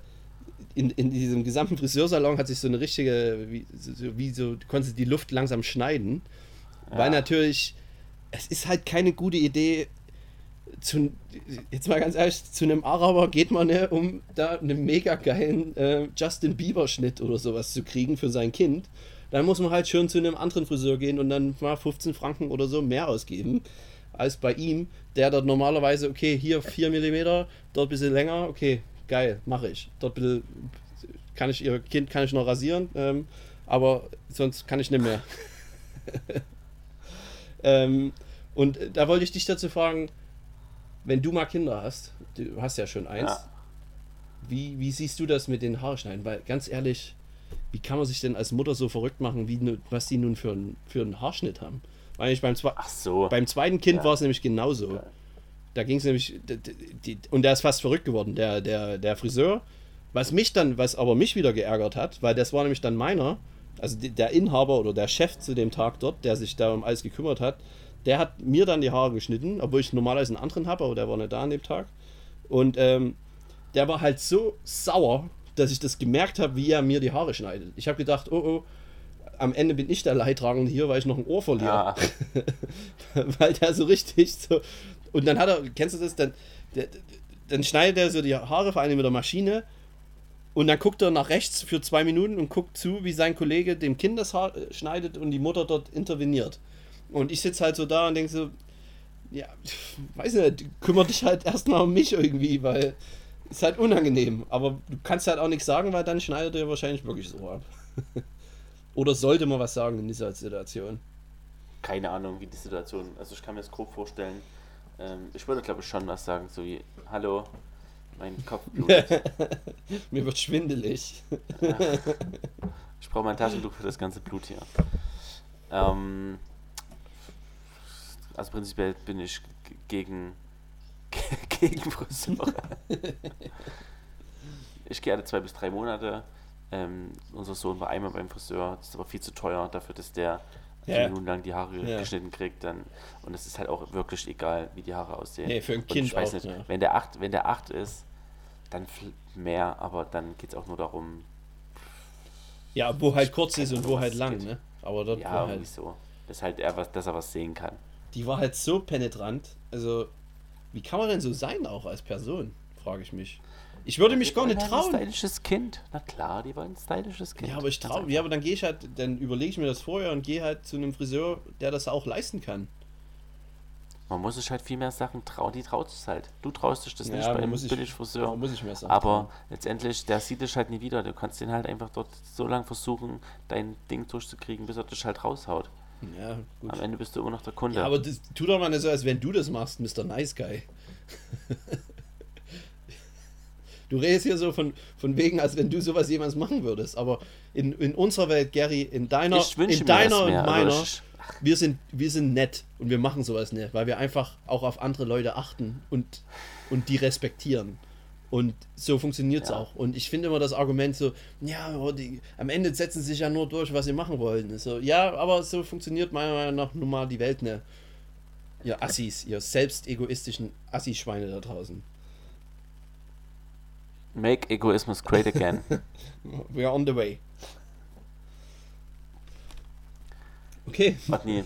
in, in diesem gesamten Friseursalon hat sich so eine richtige, wie so, wie so du konntest die Luft langsam schneiden. Weil natürlich, es ist halt keine gute Idee, zu, jetzt mal ganz ehrlich, zu einem Araber geht man ne, um da einen mega geilen äh, Justin Bieber Schnitt oder sowas zu kriegen für sein Kind. Dann muss man halt schon zu einem anderen Friseur gehen und dann mal 15 Franken oder so mehr ausgeben als bei ihm, der dort normalerweise, okay, hier 4 mm, dort ein bisschen länger, okay, geil, mache ich. Dort ein bisschen, kann ich ihr Kind kann ich noch rasieren, ähm, aber sonst kann ich nicht mehr. ähm, und da wollte ich dich dazu fragen, wenn du mal Kinder hast, du hast ja schon eins, Ja. wie, wie siehst du das mit den Haarschneiden? Weil ganz ehrlich, wie kann man sich denn als Mutter so verrückt machen, wie, was die nun für, einen- für einen Haarschnitt haben? Weil ich beim, zwe so. beim zweiten Kind Ja. war es nämlich genauso. Da ging es nämlich, die, und der ist fast verrückt geworden, der, der, der Friseur. Was mich dann, was aber mich wieder geärgert hat, weil das war nämlich dann meiner, also der Inhaber oder der Chef zu dem Tag dort, der sich da um alles gekümmert hat, der hat mir dann die Haare geschnitten, obwohl ich normalerweise einen anderen habe, aber der war nicht da an dem Tag. Und ähm, der war halt so sauer, dass ich das gemerkt habe, wie er mir die Haare schneidet. Ich habe gedacht, oh oh, am Ende bin ich der Leidtragende hier, weil ich noch ein Ohr verliere. Ja. weil der so richtig so. Und dann hat er, kennst du das? Dann, der, dann schneidet er so die Haare vor allem mit der Maschine und dann guckt er nach rechts für zwei Minuten und guckt zu, wie sein Kollege dem Kind das Haar äh, schneidet und die Mutter dort interveniert. Und ich sitze halt so da und denke so, ja, weiß nicht, kümmere dich halt erstmal um mich irgendwie, weil ist halt unangenehm. Aber du kannst halt auch nichts sagen, weil dann schneidet er wahrscheinlich wirklich so ab. Oder sollte man was sagen in dieser Situation? Keine Ahnung, wie die Situation. Also ich kann mir das grob vorstellen. Ähm, ich würde glaube ich schon was sagen, so wie Hallo, mein Kopf blutet. Mir wird schwindelig. Ich brauche mein Taschentuch für das ganze Blut hier. Ähm, also prinzipiell bin ich gegen, gegen Friseure. ich gehe alle zwei bis drei Monate. Ähm, unser Sohn war einmal beim Friseur, das ist aber viel zu teuer dafür, dass der Ja. Minuten lang die Haare Ja. geschnitten kriegt. Dann, und es ist halt auch wirklich egal, wie die Haare aussehen. Nee, für ein Und Kind ich weiß auch, nicht, ja. wenn, der acht, wenn der acht ist, dann mehr, aber dann geht es auch nur darum, Ja, wo halt kurz ist und wo halt lang, ne? Aber dort ja, halt, so. Dass halt er was, dass er was sehen kann. Die war halt so penetrant. Also, wie kann man denn so sein auch als Person, frage ich mich. Ich würde mich gar nicht halt trauen. Ein stylisches Kind. Na klar, die wollen ein stylisches Kind. Ja, aber ich traue, ja, aber dann gehe ich halt, dann überlege ich mir das vorher und gehe halt zu einem Friseur, der das auch leisten kann. Man muss sich halt viel mehr Sachen trauen, die traut sich halt. Du traust dich das nicht Ja, bei man einem Billigfriseur. man muss sich mehr Sachen aber letztendlich, der sieht dich halt nie wieder. Du kannst den halt einfach dort so lange versuchen, dein Ding durchzukriegen, bis er dich halt raushaut. Ja, gut. Am Ende bist du immer noch der Kunde. Ja, aber das, tu doch mal nicht so, als wenn du das machst, Mr. Nice Guy. Du redest hier so von, von wegen, als wenn du sowas jemals machen würdest. Aber in, in unserer Welt, Gary, in deiner, in deiner und mehr, meiner, wir sind, wir sind nett und wir machen sowas nicht, weil wir einfach auch auf andere Leute achten und, und die respektieren. Und so funktioniert es Ja. auch. Und ich finde immer das Argument so, ja, die, am Ende setzen sie sich ja nur durch, was sie machen wollen. So, ja, aber so funktioniert meiner Meinung nach nun mal die Welt nicht. Ihr Assis, ihr selbst egoistischen Assi-Schweine da draußen. Make Egoismus great again. We are on the way. Okay, Otni,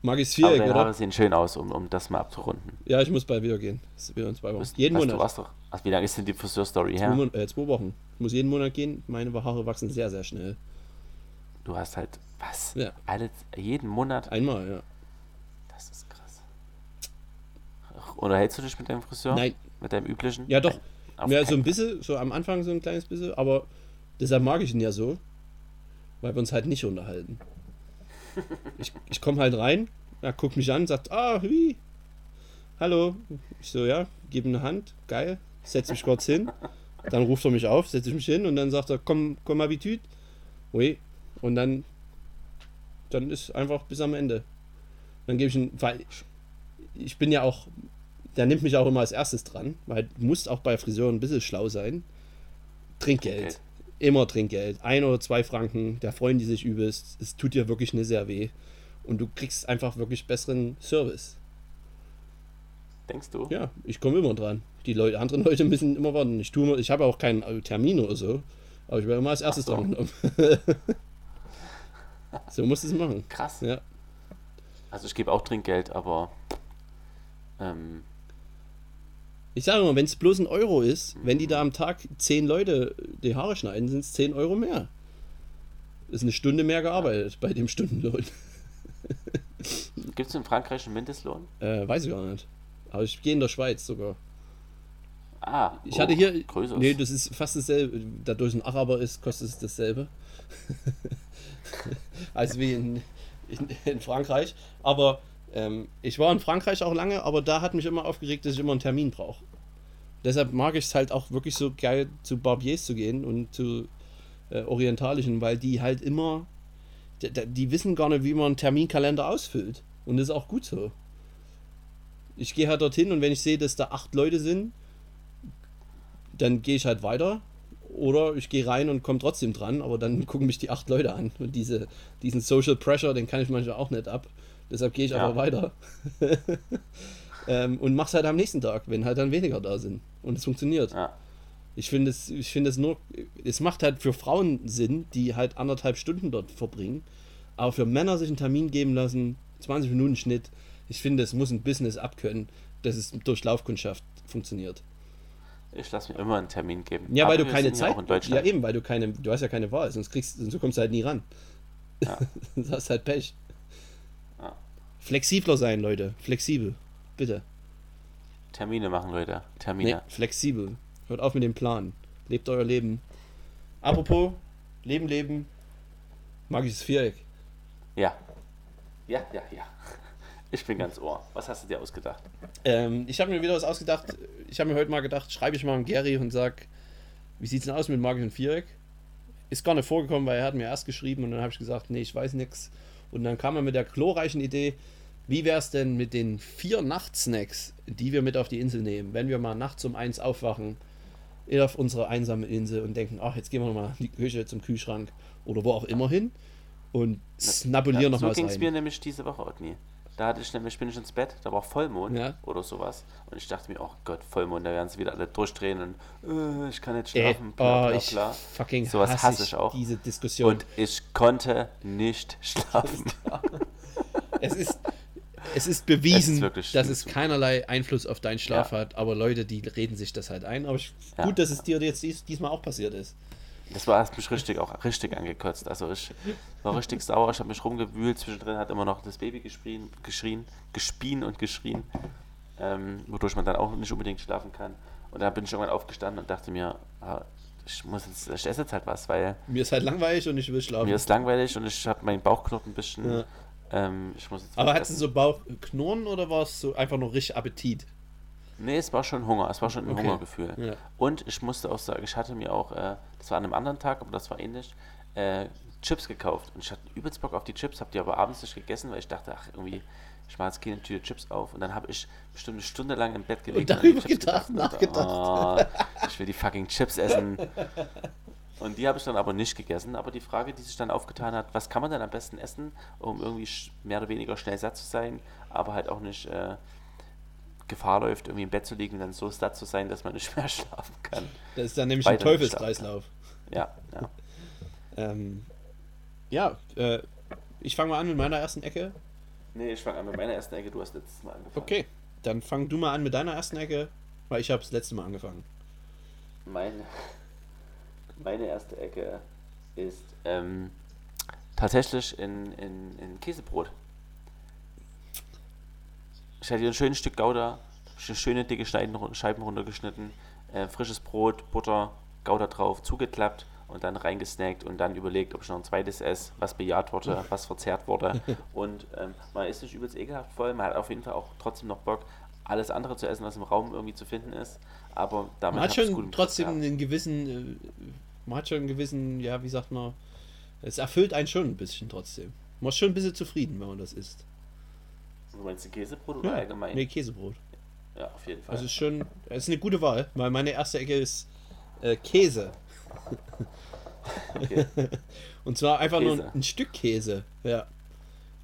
Magis aber Viereck, deine Haare sehen schön aus, um, um das mal abzurunden. Ja, ich muss bald wieder gehen. Das ist wieder in zwei Wochen. Jeden Monat. Du warst doch, ach, wie lange ist denn die Friseur-Story her? Mon äh, zwei Wochen. Ich muss jeden Monat gehen. Meine Haare wachsen sehr, sehr schnell. Du hast halt, was? Ja. Alle, jeden Monat? Einmal, ja. Das ist krass. Unterhältst du dich mit deinem Friseur? Nein. Mit deinem üblichen? Ja, doch. Auf Ja, so ein bisschen, so am Anfang so ein kleines bisschen, aber deshalb mag ich ihn ja so, weil wir uns halt nicht unterhalten. Ich, ich komme halt rein, er guckt mich an, sagt, ah, wie? Hallo. Ich so, ja, gebe ihm eine Hand, geil, setz mich kurz hin. Dann ruft er mich auf, setze ich mich hin und dann sagt er, komm, komm Habitude. Oui. Und dann, dann ist einfach bis am Ende. Dann gebe ich ihn, weil ich, ich bin ja auch der nimmt mich auch immer als erstes dran, weil du musst auch bei Friseuren ein bisschen schlau sein. Trinkgeld. Trinkgeld. Immer Trinkgeld. Ein oder zwei Franken, da freuen die sich übelst. Es tut dir wirklich nicht sehr weh. Und du kriegst einfach wirklich besseren Service. Denkst du? Ja, ich komme immer dran. Die Leute, anderen Leute müssen immer warten. Ich tue, ich habe auch keinen äh, Termin oder so, aber ich werde immer als erstes so. dran genommen. so musst du es machen. Krass. Ja. Also ich gebe auch Trinkgeld, aber ähm, Ich sage immer, wenn es bloß ein Euro ist, wenn die da am Tag zehn Leute die Haare schneiden, sind es 10 Euro mehr. Ist eine Stunde mehr gearbeitet bei dem Stundenlohn. gibt es in Frankreich einen Mindestlohn? Äh, weiß ich gar nicht. Aber ich gehe in der Schweiz sogar. Ah, Ich oh, hatte hier. Größeres. Nee, das ist fast dasselbe. Dadurch ein Araber ist, kostet es dasselbe. Als wie in, in, in Frankreich. Aber ähm, ich war in Frankreich auch lange, aber da hat mich immer aufgeregt, dass ich immer einen Termin brauche. Deshalb mag ich es halt auch wirklich so geil, zu Barbiers zu gehen und zu äh, orientalischen, weil die halt immer. Die, die wissen gar nicht, wie man einen Terminkalender ausfüllt. Und das ist auch gut so. Ich gehe halt dorthin und wenn ich sehe, dass da acht Leute sind, dann gehe ich halt weiter. Oder ich gehe rein und komme trotzdem dran, aber dann gucken mich die acht Leute an. Und diese, diesen Social Pressure, den kann ich manchmal auch nicht ab. Deshalb gehe ich Ja. aber weiter. ähm, und mach's halt am nächsten Tag, wenn halt dann weniger da sind. Und es funktioniert. Ja. Ich finde es, ich finde es nur, es macht halt für Frauen Sinn, die halt anderthalb Stunden dort verbringen. Aber für Männer sich einen Termin geben lassen, 20 Minuten Schnitt, ich finde, es muss ein Business abkönnen, dass es durch Laufkundschaft funktioniert. Ich lasse mir immer einen Termin geben. Ja, Aber weil du keine ja Zeit, ja Deutschland. eben, weil du keine, du hast ja keine Wahl, sonst kriegst, sonst kommst du halt nie ran. Ja. das hast halt Pech. Ja. Flexibler sein, Leute, flexibel, bitte. Termine machen, Leute. Termine. Nee, flexibel. Hört auf mit dem Plan. Lebt euer Leben. Apropos, Leben, Leben. Magisches Viereck. Ja. Ja, ja, ja. Ich bin ganz ohr. Was hast du dir ausgedacht? Ähm, ich habe mir wieder was ausgedacht. Ich habe mir heute mal gedacht, schreibe ich mal an Gary und sag, wie sieht's denn aus mit magischem Viereck? Ist gar nicht vorgekommen, weil er hat mir erst geschrieben und dann habe ich gesagt, nee, ich weiß nix. Und dann kam er mit der glorreichen Idee, wie wär's denn mit den vier Nachtsnacks, die wir mit auf die Insel nehmen, wenn wir mal nachts um eins aufwachen auf unserer einsamen Insel und denken, ach, jetzt gehen wir nochmal in die Küche zum Kühlschrank oder wo auch immer hin und snabulieren Ja, noch so mal ging was es mir nämlich diese Woche, Otni. Da hatte ich nämlich, bin ich ins Bett, da war Vollmond Ja. oder sowas. Und ich dachte mir, oh Gott, Vollmond, da werden sie wieder alle durchdrehen und äh, ich kann nicht Äh, schlafen. bla, oh, bla, ich bla. fucking Sowas hasse hasse ich ich auch. diese Diskussion. Und ich konnte nicht schlafen. Es ist, es ist bewiesen, Es ist dass es keinerlei Einfluss auf deinen Schlaf Ja. hat, aber Leute, die reden sich das halt ein. Aber ich, Ja. gut, dass es dir jetzt dies, diesmal auch passiert ist. Das war mich richtig auch richtig angekotzt. Also ich war richtig sauer, ich habe mich rumgewühlt, zwischendrin hat immer noch das Baby geschrien, geschrien gespien und geschrien, ähm, wodurch man dann auch nicht unbedingt schlafen kann. Und da bin ich irgendwann aufgestanden und dachte mir, ah, ich muss jetzt, ich esse jetzt halt was, weil Mir ist halt langweilig und ich will schlafen. mir ist langweilig und ich habe meinen Bauchknoten ein bisschen, Ja. ähm, ich muss jetzt aber hattest du so Bauchknurren oder war es so einfach nur richtig Appetit? Nee, es war schon Hunger, es war schon ein Okay. Hungergefühl. Ja. Und ich musste auch sagen, ich hatte mir auch, äh, das war an einem anderen Tag, aber das war ähnlich, äh, Chips gekauft. Und ich hatte übelst Bock auf die Chips, habe die aber abends nicht gegessen, weil ich dachte, ach, irgendwie, ich mache jetzt keine Tüte Chips auf. Und dann habe ich bestimmt eine Stunde lang im Bett gelegen darüber an die Chips gedacht, gedacht und nachgedacht. Oh, ich will die fucking Chips essen. Und die habe ich dann aber nicht gegessen. Aber die Frage, die sich dann aufgetan hat, was kann man denn am besten essen, um irgendwie mehr oder weniger schnell satt zu sein, aber halt auch nicht äh, Gefahr läuft, irgendwie im Bett zu liegen und dann so satt zu sein, dass man nicht mehr schlafen kann. Das ist dann nämlich ein Weiter Teufelskreislauf. Ja, ja. Ähm, ja, äh, ich fange mal an mit meiner ersten Ecke. Nee, ich fange an mit meiner ersten Ecke. Du hast letztes Mal angefangen. Okay, dann fang du mal an mit deiner ersten Ecke, weil ich habe das letzte Mal angefangen. Meine, meine erste Ecke ist ähm, tatsächlich in, in, in Käsebrot. Ich hatte hier ein schönes Stück Gouda, sch- schöne dicke Scheiben runtergeschnitten, äh, frisches Brot, Butter, Gouda drauf, zugeklappt und dann reingesnackt und dann überlegt, ob ich noch ein zweites esse, was bejaht wurde, was verzehrt wurde. Und ähm, man ist nicht übelst ekelhaft voll, man hat auf jeden Fall auch trotzdem noch Bock, alles andere zu essen, was im Raum irgendwie zu finden ist. Aber damit Man hat schon trotzdem gehabt. einen gewissen, äh, man hat schon einen gewissen, ja, wie sagt man, es erfüllt einen schon ein bisschen trotzdem. Man ist schon ein bisschen zufrieden, wenn man das isst. Du meinst ein Käsebrot oder allgemein? Nee, Käsebrot. Ja, auf jeden Fall. Das ist schon, das ist eine gute Wahl, weil meine erste Ecke ist äh, Käse. Okay. Und zwar einfach nur Käse. ein, ein Stück Käse. Ja.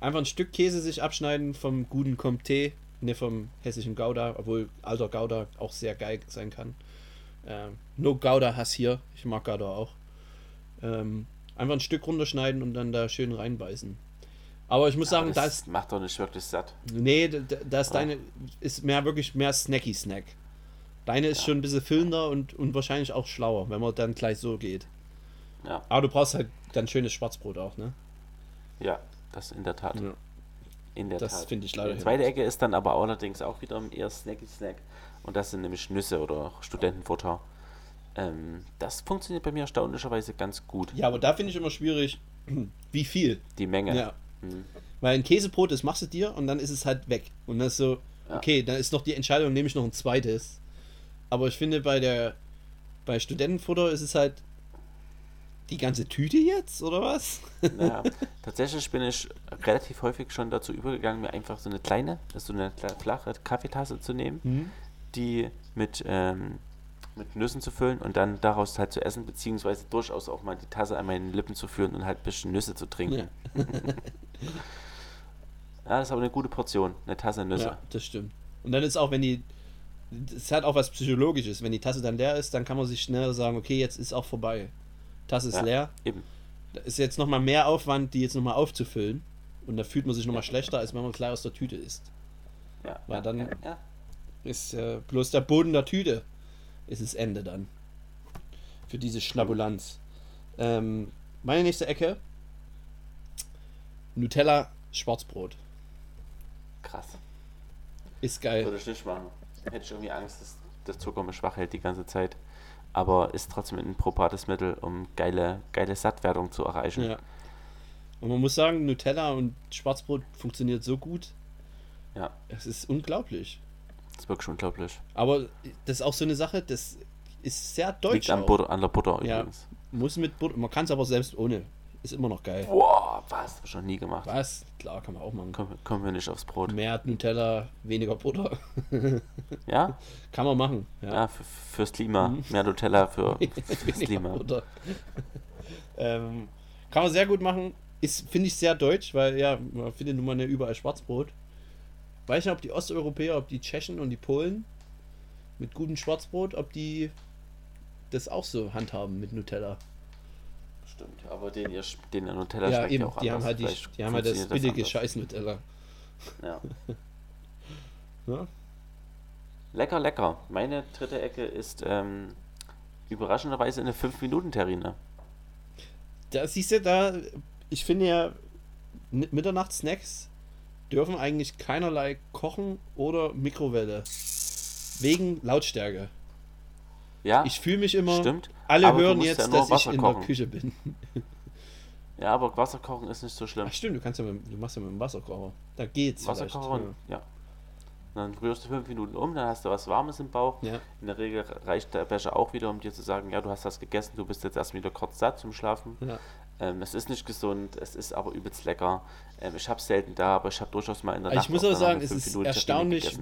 Einfach ein Stück Käse sich abschneiden vom guten Comté, ne vom hessischen Gouda, obwohl alter Gouda auch sehr geil sein kann. Ähm, no Gouda Hass hier, ich mag Gouda auch. Ähm, einfach ein Stück runterschneiden und dann da schön reinbeißen. Aber ich muss sagen, Aber das, macht doch nicht wirklich satt. nee, das deine ist mehr wirklich mehr Snacky Snack. Deine ist schon ein bisschen füllender und, und wahrscheinlich auch schlauer, wenn man dann gleich so geht. Ja, Aber du brauchst halt dann schönes Schwarzbrot auch, ne? ja, das in der Tat. Ja. In der Das Tat. finde ich leider Die zweite Ecke ist dann aber allerdings auch wieder eher Snacky Snack. Und das sind nämlich Nüsse oder Studentenfutter. Ähm, das funktioniert bei mir erstaunlicherweise ganz gut. Ja, aber da finde ich immer schwierig, wie viel. Die Menge. Ja. Mhm. Weil ein Käsebrot, das machst du dir und dann ist es halt weg. Und das ist so, Ja. okay, dann ist noch die Entscheidung, nehme ich noch ein zweites. Aber ich finde, bei der bei Studentenfutter ist es halt die ganze Tüte jetzt, oder was? Naja, tatsächlich bin ich relativ häufig schon dazu übergegangen, mir einfach so eine kleine, so eine flache Kaffeetasse zu nehmen, Mhm. die mit, ähm, mit Nüssen zu füllen und dann daraus halt zu essen, beziehungsweise durchaus auch mal die Tasse an meinen Lippen zu führen und halt ein bisschen Nüsse zu trinken. Ja, Ja, das ist aber eine gute Portion, eine Tasse Nüsse. ja, das stimmt. Und dann ist auch, wenn die, es hat auch was Psychologisches. Wenn die Tasse dann leer ist, dann kann man sich schneller sagen, okay, jetzt ist auch vorbei. Tasse ist Ja. leer. Eben. Da ist jetzt nochmal mehr Aufwand, die jetzt nochmal aufzufüllen. Und da fühlt man sich nochmal schlechter, als wenn man gleich aus der Tüte isst. Ja, Weil ja, dann- ja, ja. Ist äh, bloß der Boden der Tüte. Ist das Ende dann. Für diese Schlabulanz. Ähm, meine nächste Ecke. Nutella Schwarzbrot. krass. Ist geil. Würde ich nicht machen. Hätte ich irgendwie Angst, dass der Zucker mich schwach hält die ganze Zeit. Aber ist trotzdem ein probates Mittel, um geile, geile Sattwerdung zu erreichen. Ja. Und man muss sagen, Nutella und Schwarzbrot funktioniert so gut. ja Es ist unglaublich. Das ist wirklich unglaublich. Aber das ist auch so eine Sache, das ist sehr deutsch. Liegt an. Butter, an der Butter Ja. übrigens. Muss mit Butter. Man kann es aber selbst ohne. Ist immer noch geil. Boah, was? Hab ich noch nie gemacht. Was? Klar, kann man auch machen. Kommen, kommen wir nicht aufs Brot. Mehr Nutella, weniger Butter. Ja? kann man machen. Ja, Ja. für, fürs Klima. Mehr Nutella für, fürs Klima. Butter. ähm, kann man sehr gut machen. Ist, finde ich, sehr deutsch, weil ja, man findet nun mal überall Schwarzbrot. Weiß nicht, ob die Osteuropäer, ob die Tschechen und die Polen mit gutem Schwarzbrot, ob die das auch so handhaben mit Nutella. Stimmt, aber den, ihr, den Nutella ja, schmeckt eben. ja auch die haben anders. halt, die, die haben halt das funktioniert billige anders. Scheiß-Nutella. Ja. Ja? Lecker, lecker. Meine dritte Ecke ist ähm, überraschenderweise eine 5-Minuten-Terrine. Da siehst du, da, ich finde ja, Mitternachtssnacks dürfen eigentlich keinerlei kochen oder Mikrowelle. Wegen Lautstärke. Ja, Ich fühle mich immer, stimmt. alle hören jetzt, ja dass ich Wasser in der kochen. Küche bin. Ja, aber Wasser kochen ist nicht so schlimm. Ach stimmt, du kannst ja mit, du machst ja mit dem Wasserkocher. Da geht's Wasser vielleicht. kochen, ja. Dann rührst du fünf Minuten um, dann hast du was Warmes im Bauch. Ja. In der Regel reicht der Becher auch wieder, um dir zu sagen, ja, du hast das gegessen, du bist jetzt erst wieder kurz satt zum Schlafen. Ja. Ähm, es ist nicht gesund, es ist aber übelst lecker. Ähm, ich habe es selten da, aber ich habe durchaus mal in der Also ich Nacht muss auch aber sagen, es ist 5-Minuten-Terrine erstaunlich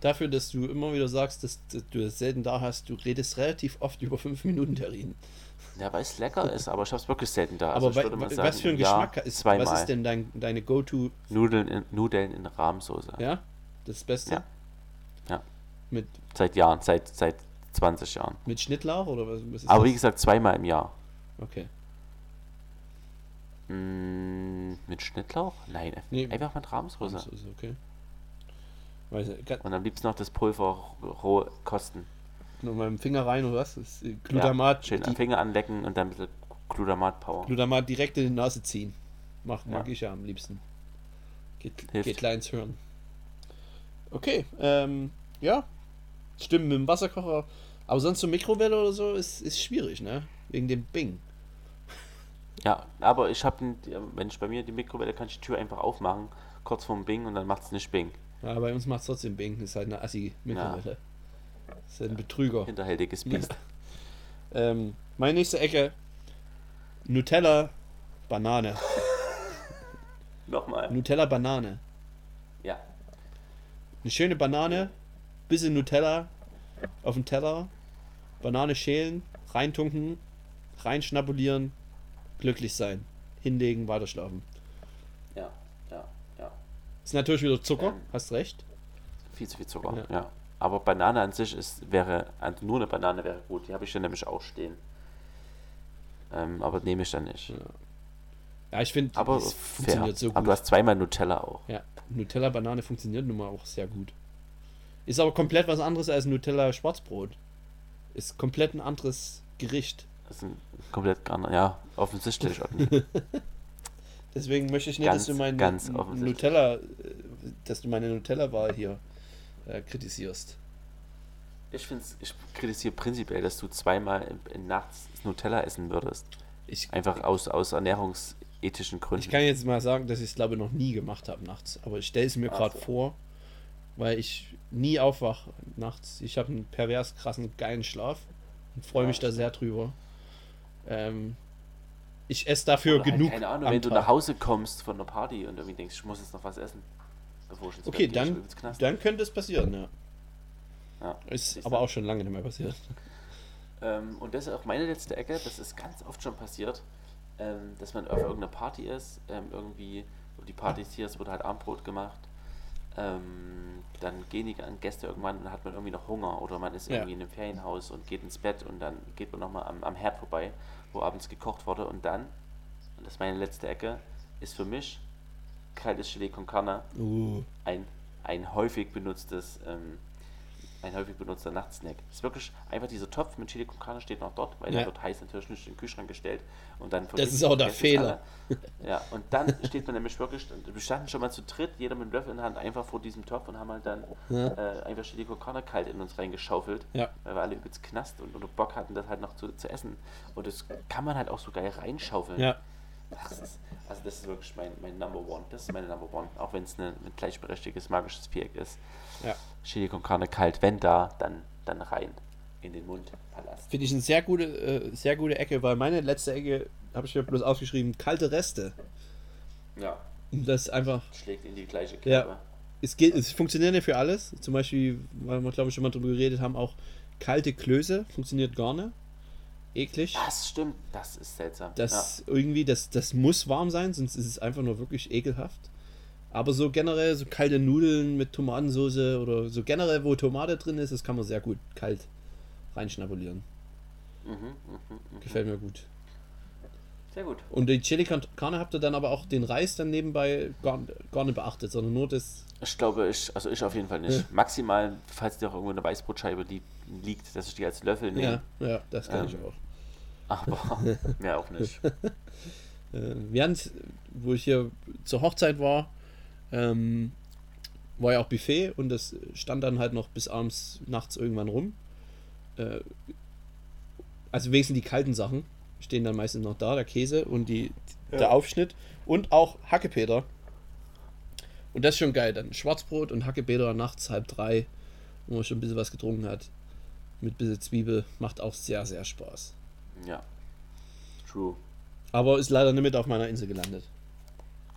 dafür, dass du immer wieder sagst, dass, dass du das selten da hast. Du redest relativ oft über 5 Minuten Terrinen. Ja, weil es lecker ist, aber ich habe es wirklich selten da. Aber ich würde mal wa- sagen, was für ein Geschmack ist, zweimal. was ist denn dein, deine Go-To? Nudeln in, Nudeln in Rahmsoße. Ja, das Beste? Ja. Ja. Mit, Seit Jahren, seit, seit 20 Jahren. mit Schnittlauch oder was, was Aber wie das? gesagt, zweimal im Jahr. Okay. Mm, mit Schnittlauch? Nein, Nee. einfach mit. Das ist okay. Nicht, Und am liebsten noch das Pulver roh kosten. nur mit dem Finger rein oder was? Das ist Glutamat, ja, schön am Finger anlecken und dann ein bisschen Glutamat-Power. Glutamat direkt in die Nase ziehen. Mach, mag Ja. ich ja am liebsten. Geht, Hilft. geht ins Hirn. Okay, ähm, ja. Stimmt, mit dem Wasserkocher. Aber sonst so Mikrowelle oder so ist, ist schwierig, ne? Wegen dem Bing. Ja, aber ich habe, wenn ich bei mir die Mikrowelle kann ich die Tür einfach aufmachen, kurz vorm Bing und dann macht es nicht Bing. Ja, bei uns macht es trotzdem Bing. Das ist halt eine Assi-Mikrowelle. Das ist halt ein Betrüger. Hinterhältiges Biest. Ähm, meine nächste Ecke. Nutella Banane. Nochmal. Nutella Banane. Ja. Eine schöne Banane, bisschen Nutella auf dem Teller, Banane schälen, reintunken, reinschnabulieren, glücklich sein, hinlegen, weiterschlafen. Ja, ja, ja. Ist natürlich wieder Zucker, Ähm. hast recht. Viel zu viel Zucker. Ja. Ja. Aber Banane an sich ist, wäre, also nur eine Banane wäre gut. Die habe ich dann nämlich auch stehen. Ähm, aber nehme ich dann nicht. Ja, ich finde, Aber es fair. funktioniert so Aber gut. du hast zweimal Nutella auch. Ja, Nutella Banane funktioniert nun mal auch sehr gut. Ist aber komplett was anderes als Nutella Schwarzbrot. Ist komplett ein anderes Gericht. Das ist ein komplett gar nicht, ja, offensichtlich. Deswegen möchte ich nicht, Ganz, dass du meine ganz offensichtlich. Nutella, äh, dass du meine Nutella-Wahl hier äh, kritisierst. Ich finde ich kritisiere prinzipiell, dass du zweimal in, in nachts Nutella essen würdest. Ich, Einfach aus, aus ernährungsethischen Gründen. ich kann jetzt mal sagen, dass ich es glaube noch nie gemacht habe nachts. Aber ich stelle es mir Ach gerade vor, weil ich nie aufwache nachts. Ich habe einen pervers krassen, geilen Schlaf und freue Ja, mich da sehr drüber. Ähm, ich esse dafür Oder halt, genug. keine Ahnung, wenn du Tag. nach Hause kommst von einer Party und irgendwie denkst, ich muss jetzt noch was essen. Bevor ich ins Okay, Bett gehe, dann, dann könnte es passieren, ja. Ja, Ist aber du. auch schon lange nicht mehr passiert. Ähm, und das ist auch meine letzte Ecke, das ist ganz oft schon passiert, ähm, dass man auf irgendeiner Party ist, ähm, irgendwie, wo die Partys hier, es wurde halt Abendbrot gemacht, ähm, dann gehen die Gäste irgendwann und dann hat man irgendwie noch Hunger oder man ist Ja. irgendwie in einem Ferienhaus und geht ins Bett und dann geht man nochmal am, am Herd vorbei, wo abends gekocht wurde. Und dann, und das ist meine letzte Ecke, ist für mich kaltes Chili con Carne. Uh, ein, ein häufig benutztes, ähm, ein häufig benutzter Nachtsnack. Es ist wirklich einfach dieser Topf mit Chili con Carne steht noch dort, weil Ja. der wird heiß natürlich nicht in den Kühlschrank gestellt und dann Das ist auch der Fehler. alle. Ja, und dann steht man nämlich wirklich, wir standen schon mal zu dritt, jeder mit einem Löffel in der Hand, einfach vor diesem Topf und haben halt dann Ja. äh, einfach Chili con Carne kalt in uns reingeschaufelt, Ja. weil wir alle übelst knast und, und Bock hatten, das halt noch zu, zu essen. Und das kann man halt auch so geil reinschaufeln. ja. Das ist, also das ist wirklich mein, mein Number One. Das ist meine Number One. Auch wenn es ein gleichberechtigtes magisches Viereck ist. Ja. Chili con Carne kalt. Wenn da, dann, dann rein in den Mund. Palast. Finde ich eine sehr gute, äh, sehr gute Ecke, weil meine letzte Ecke habe ich mir bloß aufgeschrieben, kalte Reste. Ja. Und das einfach, Schlägt in die gleiche Ja. Kerbe. es geht, es funktioniert ja für alles. Zum Beispiel, weil wir glaube ich schon mal drüber geredet haben, auch kalte Klöße funktioniert gar nicht. Eklig. Das stimmt. Das ist seltsam. Das irgendwie, das, das muss warm sein, sonst ist es einfach nur wirklich ekelhaft. Aber so generell, so kalte Nudeln mit Tomatensauce oder so generell, wo Tomate drin ist, das kann man sehr gut kalt reinschnabulieren. ja. Mhm, mhm, mhm. Gefällt mir gut. Sehr gut. Und die Chili Carne habt ihr dann aber auch den Reis dann nebenbei gar, gar nicht beachtet, sondern nur das. Ich glaube, ich, also ich auf jeden Fall nicht. Maximal, falls dir auch irgendwo eine Weißbrotscheibe li liegt, dass ich die als Löffel nehme. Ja, ja, das kann ich Ähm, auch. Aber mehr auch nicht. Äh, wir hatten, wo ich hier zur Hochzeit war, ähm, war ja auch Buffet und das stand dann halt noch bis abends, nachts irgendwann rum. Äh, also wenigstens die kalten Sachen stehen dann meistens noch da, der Käse und die, der Aufschnitt und auch Hackepeter. Und das ist schon geil. Dann Schwarzbrot und Hackepeter nachts halb drei, wo man schon ein bisschen was getrunken hat. Mit ein bisschen Zwiebel. Macht auch sehr, sehr Spaß. Ja. True. Aber ist leider nicht mit auf meiner Insel gelandet.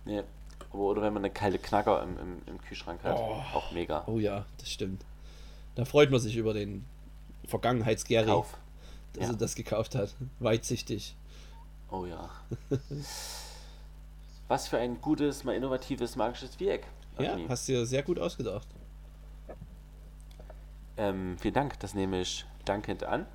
Nee. Aber, oder wenn man eine kalte Knacker im, im, im Kühlschrank hat. Oh. Auch mega. Oh ja, das stimmt. Da freut man sich über den Vergangenheitsgary. Dass Ja. er das gekauft hat. Weitsichtig. Oh ja. Was für ein gutes, mal innovatives, magisches Viereck. Ja, Agni. hast dir sehr gut ausgedacht. Ähm, vielen Dank, das nehme ich dankend an.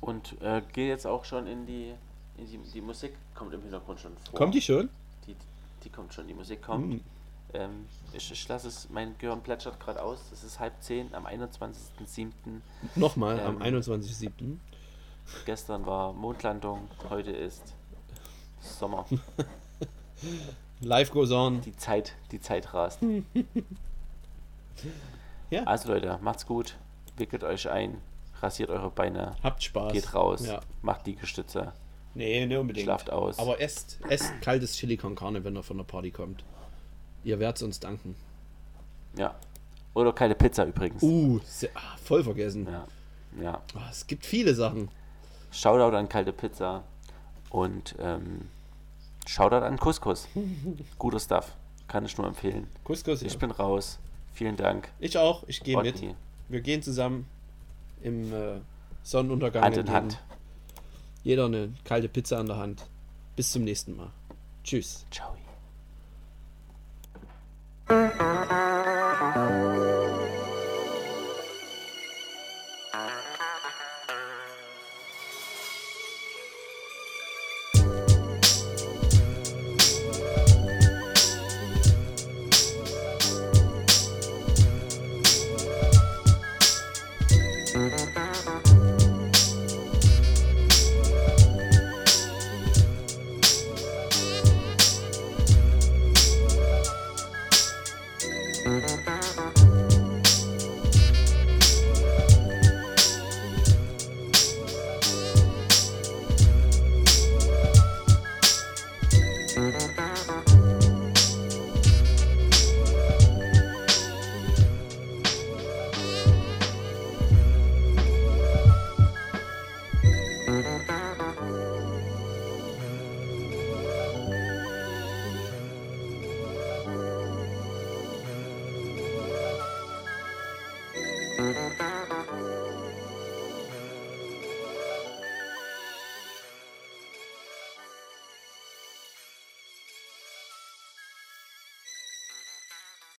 Und äh, gehe jetzt auch schon in die, in die. Die Musik kommt im Hintergrund schon vor. Kommt die schon? Die, die kommt schon, die Musik kommt. Hm. Ähm, ich, ich lasse es, mein Gehirn plätschert gerade aus. Es ist halb zehn am 21.07. Nochmal Ähm. am 21.07. Gestern war Mondlandung, heute ist Sommer. Live goes on. Die Zeit, die Zeit rast. Ja. Also Leute, macht's gut, wickelt euch ein, rasiert eure Beine, Habt Spaß. geht raus, Ja. macht Liegestütze, Nee, nicht unbedingt. schlaft aus. Aber esst, esst kaltes Chili con Carne, wenn er von der Party kommt. Ihr werdet uns danken. ja. Oder keine Pizza übrigens. Uh, sehr, ah, voll vergessen. Ja. ja. Ah, es gibt viele Sachen. Shoutout an kalte Pizza und ähm, Shoutout an Couscous. Guter Stuff. Kann ich nur empfehlen. Couscous, ja. Ich bin raus. Vielen Dank. Ich auch, ich gehe mit. Wir gehen zusammen im äh, Sonnenuntergang. Hand in. Hand. Jeder eine kalte Pizza an der Hand. Bis zum nächsten Mal. Tschüss. Ciao.